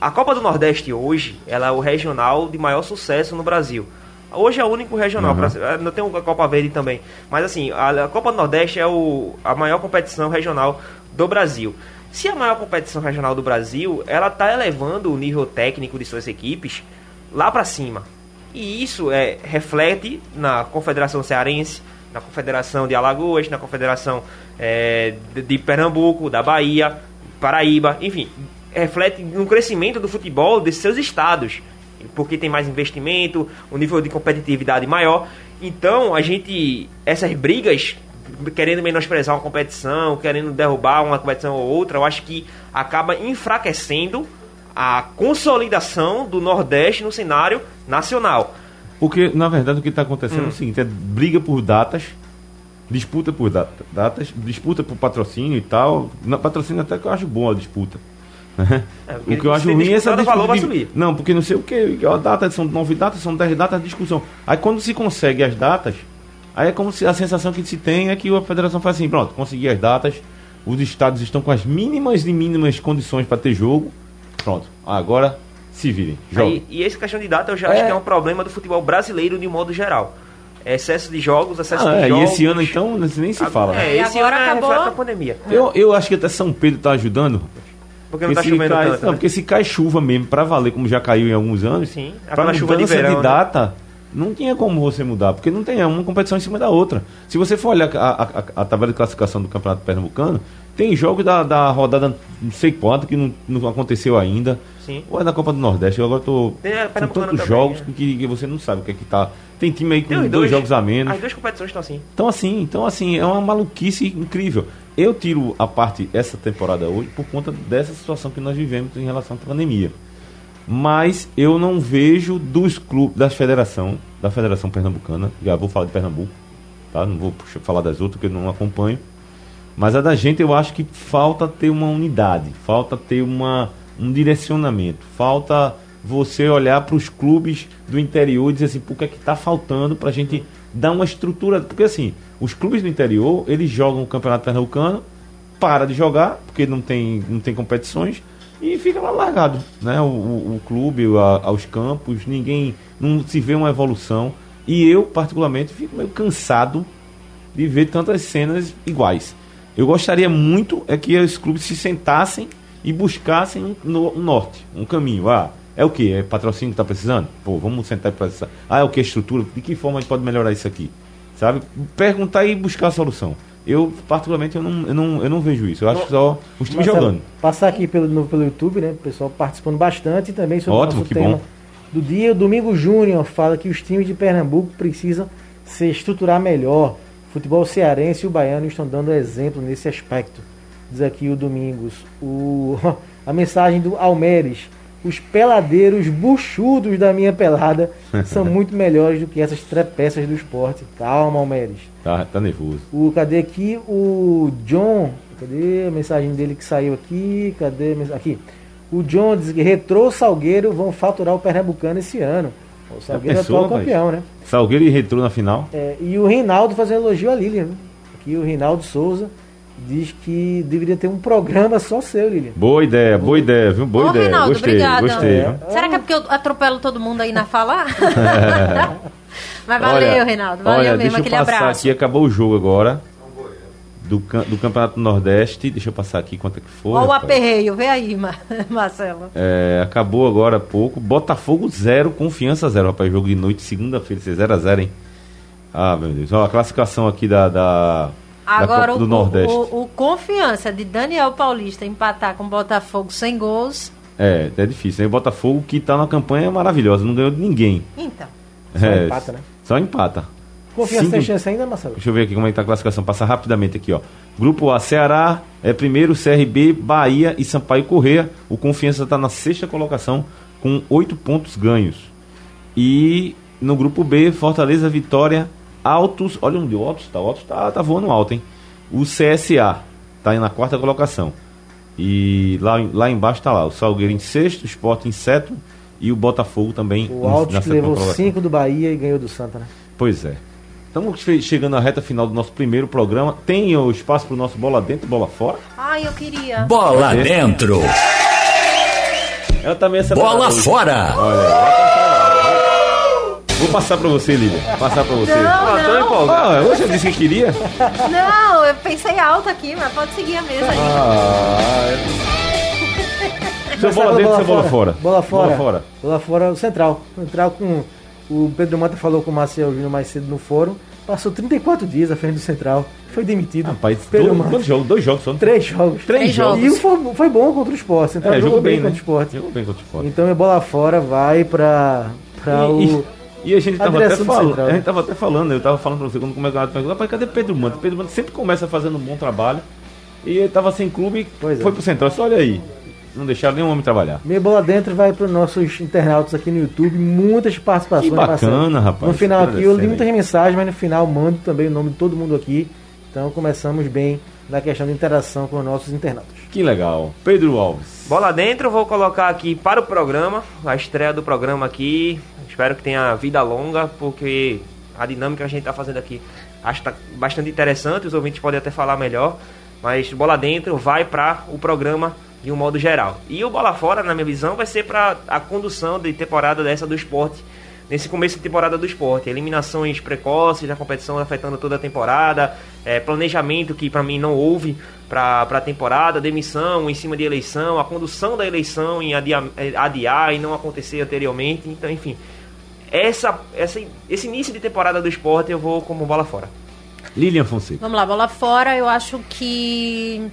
E: a Copa do Nordeste hoje, ela é o regional de maior sucesso no Brasil. Hoje é o único regional,
C: Uhum.
E: pra- não tem a Copa Verde também. Mas assim, a, a Copa do Nordeste é o, a maior competição regional do Brasil. Se a maior competição regional do Brasil, ela está elevando o nível técnico de suas equipes lá para cima. E isso é, reflete na Confederação Cearense, na Confederação de Alagoas, na Confederação é, de, Pernambuco, da Bahia, Paraíba, enfim, reflete no crescimento do futebol de seus estados, porque tem mais investimento, um nível de competitividade maior. Então, a gente, essas brigas, querendo menosprezar uma competição, querendo derrubar uma competição ou outra, eu acho que acaba enfraquecendo a consolidação do Nordeste no cenário nacional.
C: Porque, na verdade, o que está acontecendo
E: Hum.
C: é o seguinte: é briga por datas, disputa por data- datas, disputa por patrocínio e tal. Na patrocínio até que eu acho bom a disputa. né?
E: É,
C: o que eu acho ruim é essa
E: valor
C: disputa.
E: vai
C: de-
E: subir.
C: Não, porque não sei o que. A data são nove datas, são dez datas, discussão. Aí quando se consegue as datas, aí é como se a sensação que se tem é que a federação faz assim: pronto, consegui as datas, os estados estão com as mínimas e mínimas condições para ter jogo. Pronto, agora se virem.
E: Aí, e essa questão de data eu já
C: É.
E: acho que é um problema do futebol brasileiro de modo geral. É Excesso de jogos, excesso
C: Ah,
E: de
C: é, e
E: jogos.
C: esse ano então nem se fala. né?
E: É,
F: E
E: esse
F: agora
E: ano é
F: acabou-
E: reflete a pandemia.
C: Eu, eu acho que até São Pedro está ajudando.
E: Porque não tá
C: se
E: chovendo
C: cai,
E: tanto.
C: não,
E: né?
C: porque se cai chuva mesmo para valer, como já caiu em alguns anos,
E: Sim,
C: para
E: aquela
C: mudança
E: chuva de verão, né?
C: data, não tinha como você mudar, porque não tem é uma competição em cima da outra. Se você for olhar a, a, a- a tabela de classificação do Campeonato Pernambucano, tem jogos da, da rodada não sei quanto que não, não aconteceu ainda.
E: Sim.
C: Ou é da Copa do Nordeste, eu agora tô
E: Tem a
C: com tantos
E: também,
C: jogos
E: né?
C: que, que você não sabe o que é que tá. Tem time aí com
E: os
C: dois, jogos a menos.
E: As duas competições estão assim.
C: Então assim, então assim, é uma maluquice incrível. Eu tiro a parte essa temporada hoje por conta dessa situação que nós vivemos em relação à pandemia. Mas eu não vejo dos clubes da federação, da Federação Pernambucana, já vou falar de Pernambuco, tá? Não vou puxar- falar das outras que eu não acompanho. Mas a da gente eu acho que falta ter uma unidade, falta ter uma, um direcionamento, falta você olhar para os clubes do interior e dizer assim, por que é que está faltando para a gente dar uma estrutura. Porque assim, os clubes do interior, eles jogam o Campeonato Pernambucano, para de jogar, porque não tem, não tem competições, e fica lá largado, né? O, o, o clube, a- aos campos, ninguém não se vê uma evolução. E eu, particularmente, fico meio cansado de ver tantas cenas iguais. Eu gostaria muito é que os clubes se sentassem e buscassem um, no- um norte, um caminho. Ah, é o que? É patrocínio que está precisando? Pô, vamos sentar e precisar. Ah, é o que? Estrutura? De que forma a gente pode melhorar isso aqui? Sabe? Perguntar e buscar a solução. Eu, particularmente, eu não, eu não, eu não vejo isso. Eu acho que só os times jogando.
D: Passar aqui pelo, no- pelo YouTube, né? O pessoal participando bastante e também sobre
C: Ótimo,
D: o nosso
C: que
D: tema
C: bom.
D: do dia. O Domingo Júnior fala que os times de Pernambuco precisam se estruturar melhor. Futebol cearense e o baiano estão dando exemplo nesse aspecto. Diz aqui o Domingos. O, a mensagem do Almeres. Os peladeiros buchudos da minha pelada são muito melhores do que essas trepeças do esporte. Calma, Almeres.
C: Tá, tá nervoso.
D: O, cadê aqui o John? Cadê a mensagem dele que saiu aqui? Cadê? a Aqui. O John diz que Retrô Salgueiro vão faturar o Pernambucano esse ano. O Salgueiro é
C: pensou,
D: atual
C: rapaz?
D: campeão, né?
C: Salgueiro e Retrô na final.
D: É, e o Reinaldo fazendo elogio a Lilian. Né? Aqui o Reinaldo Souza diz que deveria ter um programa só seu, Lilian.
C: Boa ideia, boa ideia, viu? Boa
F: Ô,
C: ideia.
F: Reinaldo,
C: gostei,
F: obrigada.
C: gostei.
D: É.
F: Será que é porque eu atropelo todo mundo aí na fala? Mas valeu,
C: Olha,
F: Reinaldo. Valeu
C: olha,
F: mesmo,
C: deixa eu
F: aquele
C: passar
F: abraço.
C: aqui, acabou o jogo agora. Do, do Campeonato Nordeste. Deixa eu passar aqui quanto é que foi.
F: Olha o aperreio, vê aí, Mar- Marcelo.
C: É, acabou agora há pouco. Botafogo 0, Confiança 0, rapaz. Jogo de noite, segunda-feira, 0x0, hein? Ah, meu Deus. Ó, a classificação aqui da, da, da
F: Agora,
C: Copa
F: o,
C: do Nordeste.
F: o, o confiança de Daniel Paulista empatar com o Botafogo sem gols.
C: É, é difícil. Né? O Botafogo que tá na campanha maravilhosa, não ganhou de ninguém.
F: Então,
D: Só
C: É,
D: empata, né?
C: Só empata.
D: Confiança
C: Cinco-
D: tem chance ainda, Marcelo?
C: Deixa eu ver aqui como é que tá a classificação. Passar rapidamente aqui, ó. Grupo A, Ceará é primeiro, CRB, Bahia e Sampaio Correia. O Confiança está na sexta colocação com oito pontos ganhos. E no grupo B, Fortaleza, Vitória, Altos. Olha onde o Altos tá. O Altos tá, tá voando alto, hein? O CSA tá aí na quarta colocação. E lá, lá embaixo tá lá. O Salgueiro em sexto, o Sport em sétimo e o Botafogo também
D: O Altos levou
C: colocação.
D: 5 do Bahia e ganhou do Santa, né?
C: Pois é. Estamos che- chegando à reta final do nosso primeiro programa. Tem o espaço para o nosso bola dentro e bola fora?
F: Ai, eu queria.
B: Bola
C: É.
B: dentro,
C: Ela também é
B: bola fora.
C: Olha, ela tá. Vou passar para você, Lívia. Passar para você.
F: Não,
E: Ah,
F: não.
C: Ah, você disse que queria?
F: não, eu pensei alto aqui, mas pode seguir a mesa aí.
C: Ah, seu
D: Começar
C: bola dentro, seu bola fora.
D: Bola fora.
C: Bola fora.
D: Bola fora, o Central. Central com. O Pedro Mota falou com o Marcel Júnior mais cedo no fórum. Passou 34 dias à frente do Central. Foi demitido.
C: Rapaz,
D: Pedro
C: todo,
D: Mota.
C: quantos jogos? Dois jogos só.
D: Três jogos.
C: Três
F: jogos.
D: E o foi, foi bom contra o esporte. Central
C: É,
D: jogou, bem, contra
C: né?
D: o esporte.
C: Jogou bem contra o esporte.
D: Então, a bola fora vai pra, pra
C: E-
D: o.
C: e- E a gente tava até falando, a
D: né?
C: gente tava até falando, eu tava falando pra você quando começou a perguntar, rapaz, cadê Pedro Manta? Pedro Manta sempre começa fazendo um bom trabalho. E ele tava sem clube,
D: Pois é.
C: foi pro Central. Só olha aí. Não deixaram nenhum homem trabalhar.
D: Meia bola dentro vai para os nossos internautas aqui no YouTube. Muitas participações.
C: Que bacana, rapaz.
D: No final aqui eu li muitas
C: aí.
D: mensagens, mas no final mando também o nome de todo mundo aqui. Então começamos bem na questão de interação com os nossos internautas.
C: Que legal. Pedro Alves.
E: Bola dentro, vou colocar aqui para o programa, a estreia do programa aqui. Espero que tenha vida longa, porque a dinâmica que a gente está fazendo aqui acho que tá bastante interessante. Os ouvintes podem até falar melhor, mas bola dentro vai para o programa de um modo geral. E o bola fora, na minha visão, vai ser para a condução de temporada dessa do esporte. Nesse começo de temporada do esporte, eliminações precoces da competição afetando toda a temporada, é, planejamento que para mim não houve para a temporada, demissão em cima de eleição, a condução da eleição em adiar, eh, adiar e não acontecer anteriormente. Então, enfim, essa, essa, esse início de temporada do esporte eu vou como bola fora.
C: Lilian Fonseca.
F: Vamos lá, bola fora, eu acho que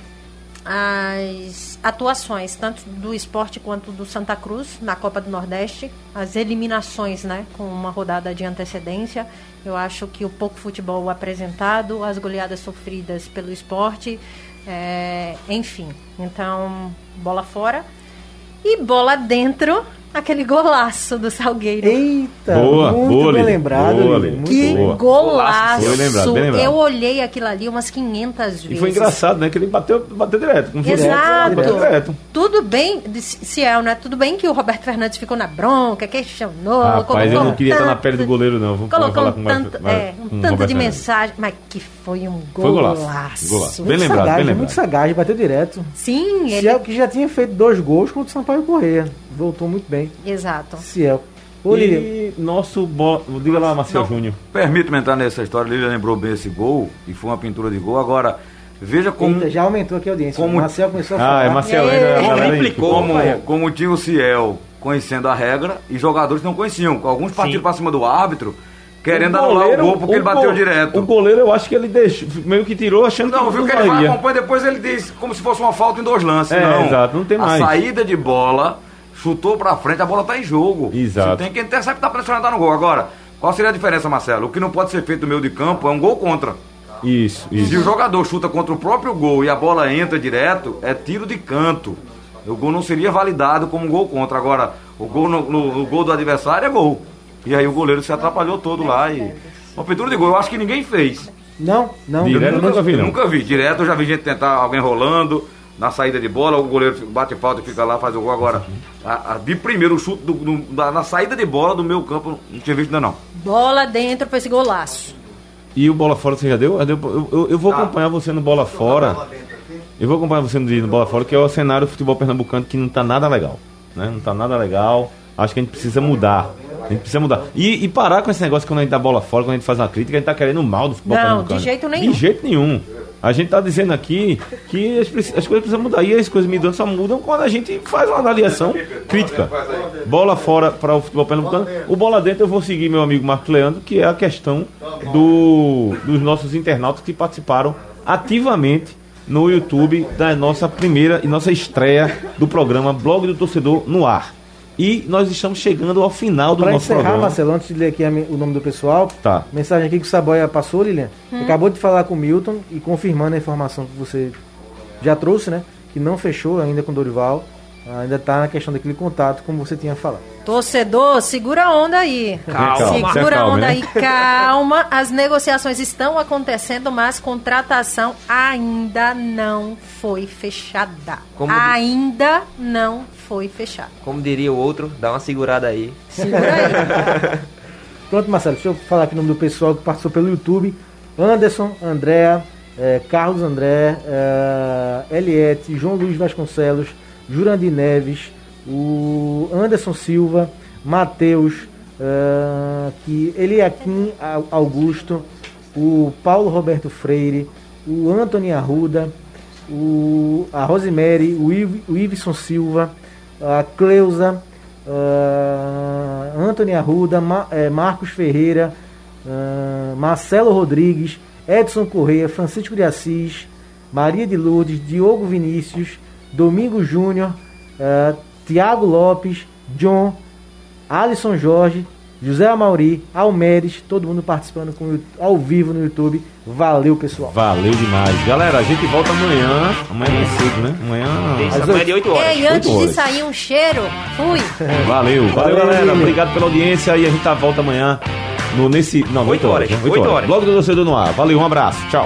F: as atuações, tanto do esporte quanto do Santa Cruz, na Copa do Nordeste, as eliminações, né, com uma rodada de antecedência, eu acho que o pouco futebol apresentado, as goleadas sofridas pelo esporte, é, enfim. Então, bola fora. E bola dentro, aquele golaço do Salgueiro.
D: Eita,
C: Boa,
D: muito
C: boa,
D: bem lembrado.
C: Boa,
D: muito
F: Que
C: Boa.
F: golaço!
C: Foi lembrado, bem lembrado.
F: Eu olhei aquilo ali umas 500 vezes.
C: E foi engraçado, né? Que ele bateu, bateu direto. Como foi
F: Exato.
C: Bateu direto.
F: Tudo bem, Ciel, né? Tudo bem que o Roberto Fernandes ficou na bronca, questionou.
C: Rapaz, eu
F: colocou
C: não queria estar na
F: tanto-
C: pele do goleiro, não. Vou,
F: Colocou
C: falar
F: um
C: com
F: tanto,
C: mais-
F: é, um tanto
C: Roberto
F: de mensagem, mas que foi um
C: Foi
F: golaço.
C: golaço, golaço.
D: Muito
C: Bem lembrado,
D: sagaz,
C: bem lembrado.
D: muito sagaz, bateu direto.
F: Sim, ele.
D: Ciel que já tinha feito dois gols contra o Sampaio Correia. Voltou muito bem.
F: Exato.
D: Ciel. Ô, Lilian,
C: E nosso bola. Diga lá, Marcelo Júnior.
H: Permita-me entrar nessa história, Lília lembrou bem esse gol, e foi uma pintura de gol. Agora, veja como,
D: eita, já aumentou aqui a audiência.
H: como-
D: O Marcel começou a
C: Ah,
D: falar.
C: é Marcelo
F: É,
C: ainda. a
F: como
C: galera aí
E: implicou,
C: ficou-
H: como, como tinha o Ciel conhecendo a regra e jogadores não conheciam. Alguns partiram para cima do árbitro, querendo anular o gol porque ele bateu
C: go-
H: direto.
C: O goleiro, eu acho que ele deixou, meio que tirou achando
H: Não,
C: que
H: viu
C: não
H: que ele vai, acompanha depois ele diz como se fosse uma falta em dois lances.
C: É,
H: não.
C: exato, não tem mais.
H: A saída de bola, chutou pra frente, a bola tá em jogo.
C: Exato.
H: Você tem que interceptar pra pressionar no gol. Agora, qual seria a diferença, Marcelo? O que não pode ser feito no meio de campo é um gol contra.
C: Isso,
H: Se
C: isso.
H: o jogador chuta contra o próprio gol e a bola entra direto, é tiro de canto. O gol não seria validado como um gol contra. Agora, o gol no, no- no gol do adversário é gol. E aí o goleiro se atrapalhou todo lá e. Uma pintura de gol, eu acho que ninguém fez.
D: Não, não.
C: Direto
D: eu
C: eu nunca vi,
H: Eu
C: não.
H: nunca vi. Direto eu já vi gente tentar alguém rolando na saída de bola, o goleiro bate falta e fica lá, faz o gol. Agora, a, a- de primeiro o chute do- do- da- na saída de bola do meu campo, não tinha visto ainda não.
F: Bola dentro pra esse golaço.
C: E o bola fora você já deu? Eu, eu- eu vou
H: Tá.
C: acompanhar você no bola fora. Eu vou acompanhar você no, no bola fora, que é o cenário do futebol pernambucano que não tá nada legal. Né? Não tá nada legal. Acho que a gente precisa mudar. A gente precisa mudar. E, e parar com esse negócio quando a gente dá bola fora, quando a gente faz uma crítica, a gente tá querendo mal do futebol
F: Não,
C: pernambucano.
F: de jeito nenhum.
C: De jeito nenhum. A gente tá dizendo aqui que as, as coisas precisam mudar. E as coisas mudando só mudam quando a gente faz uma avaliação crítica. Bola fora para o futebol pernambucano. O bola dentro eu vou seguir meu amigo Marco Leandro, que é a questão do, dos nossos internautas que participaram ativamente no YouTube da nossa primeira e nossa estreia do programa Blog do Torcedor no ar. E nós estamos chegando ao final do
D: Para
C: nosso
D: encerrar,
C: programa.
D: Marcelo, antes de ler aqui o nome do pessoal,
C: Tá.
D: mensagem aqui que o Saboia passou, Lilian. Acabou de falar com o Milton e confirmando a informação que você já trouxe, né? Que não fechou ainda com o Dorival. Ainda tá na questão daquele contato, como você tinha falado.
F: Torcedor, segura a onda aí.
E: Calma.
F: Segura a onda
C: né?
F: aí, calma. As negociações estão acontecendo, mas contratação ainda não foi fechada.
E: Como
F: ainda não foi fechada.
E: Como diria o outro, dá uma segurada aí.
F: Segura aí.
D: Pronto, Marcelo, deixa eu falar aqui o nome do pessoal que passou pelo YouTube. Anderson, Andréa, eh, Carlos André, eh, Eliette, João Luiz Vasconcelos, Jurandir Neves, o Anderson Silva, Matheus, eh, que Eliakim Au- Augusto, o Paulo Roberto Freire, o Antony Arruda, o, a Rosemary, o, Iv, o Iveson Silva, a Cleusa, ah, Antony Arruda, Ma- eh, Marcos Ferreira, ah, Marcelo Rodrigues, Edson Correia, Francisco de Assis, Maria de Lourdes, Diogo Vinícius, Domingo Júnior, ah, Tiago Lopes, John, Alisson Jorge, José Amauri, Almeres, todo mundo participando com, ao vivo no YouTube. Valeu, pessoal.
C: Valeu demais. Galera, a gente volta amanhã. Amanhã é cedo, né? Amanhã.
E: Isso,
D: Às
E: amanhã
D: oito.
E: de 8 horas.
F: Ei, antes
C: Oito
F: de
C: horas.
F: sair um cheiro, fui.
C: Valeu, valeu,
D: Valeu,
C: galera. Obrigado pela audiência e a gente tá volta amanhã no nesse. Não,
E: Oito
C: 8 horas.
E: horas,
C: né? Oito
E: oito horas.
C: Logo do torcedor no ar. Valeu, um abraço. Tchau.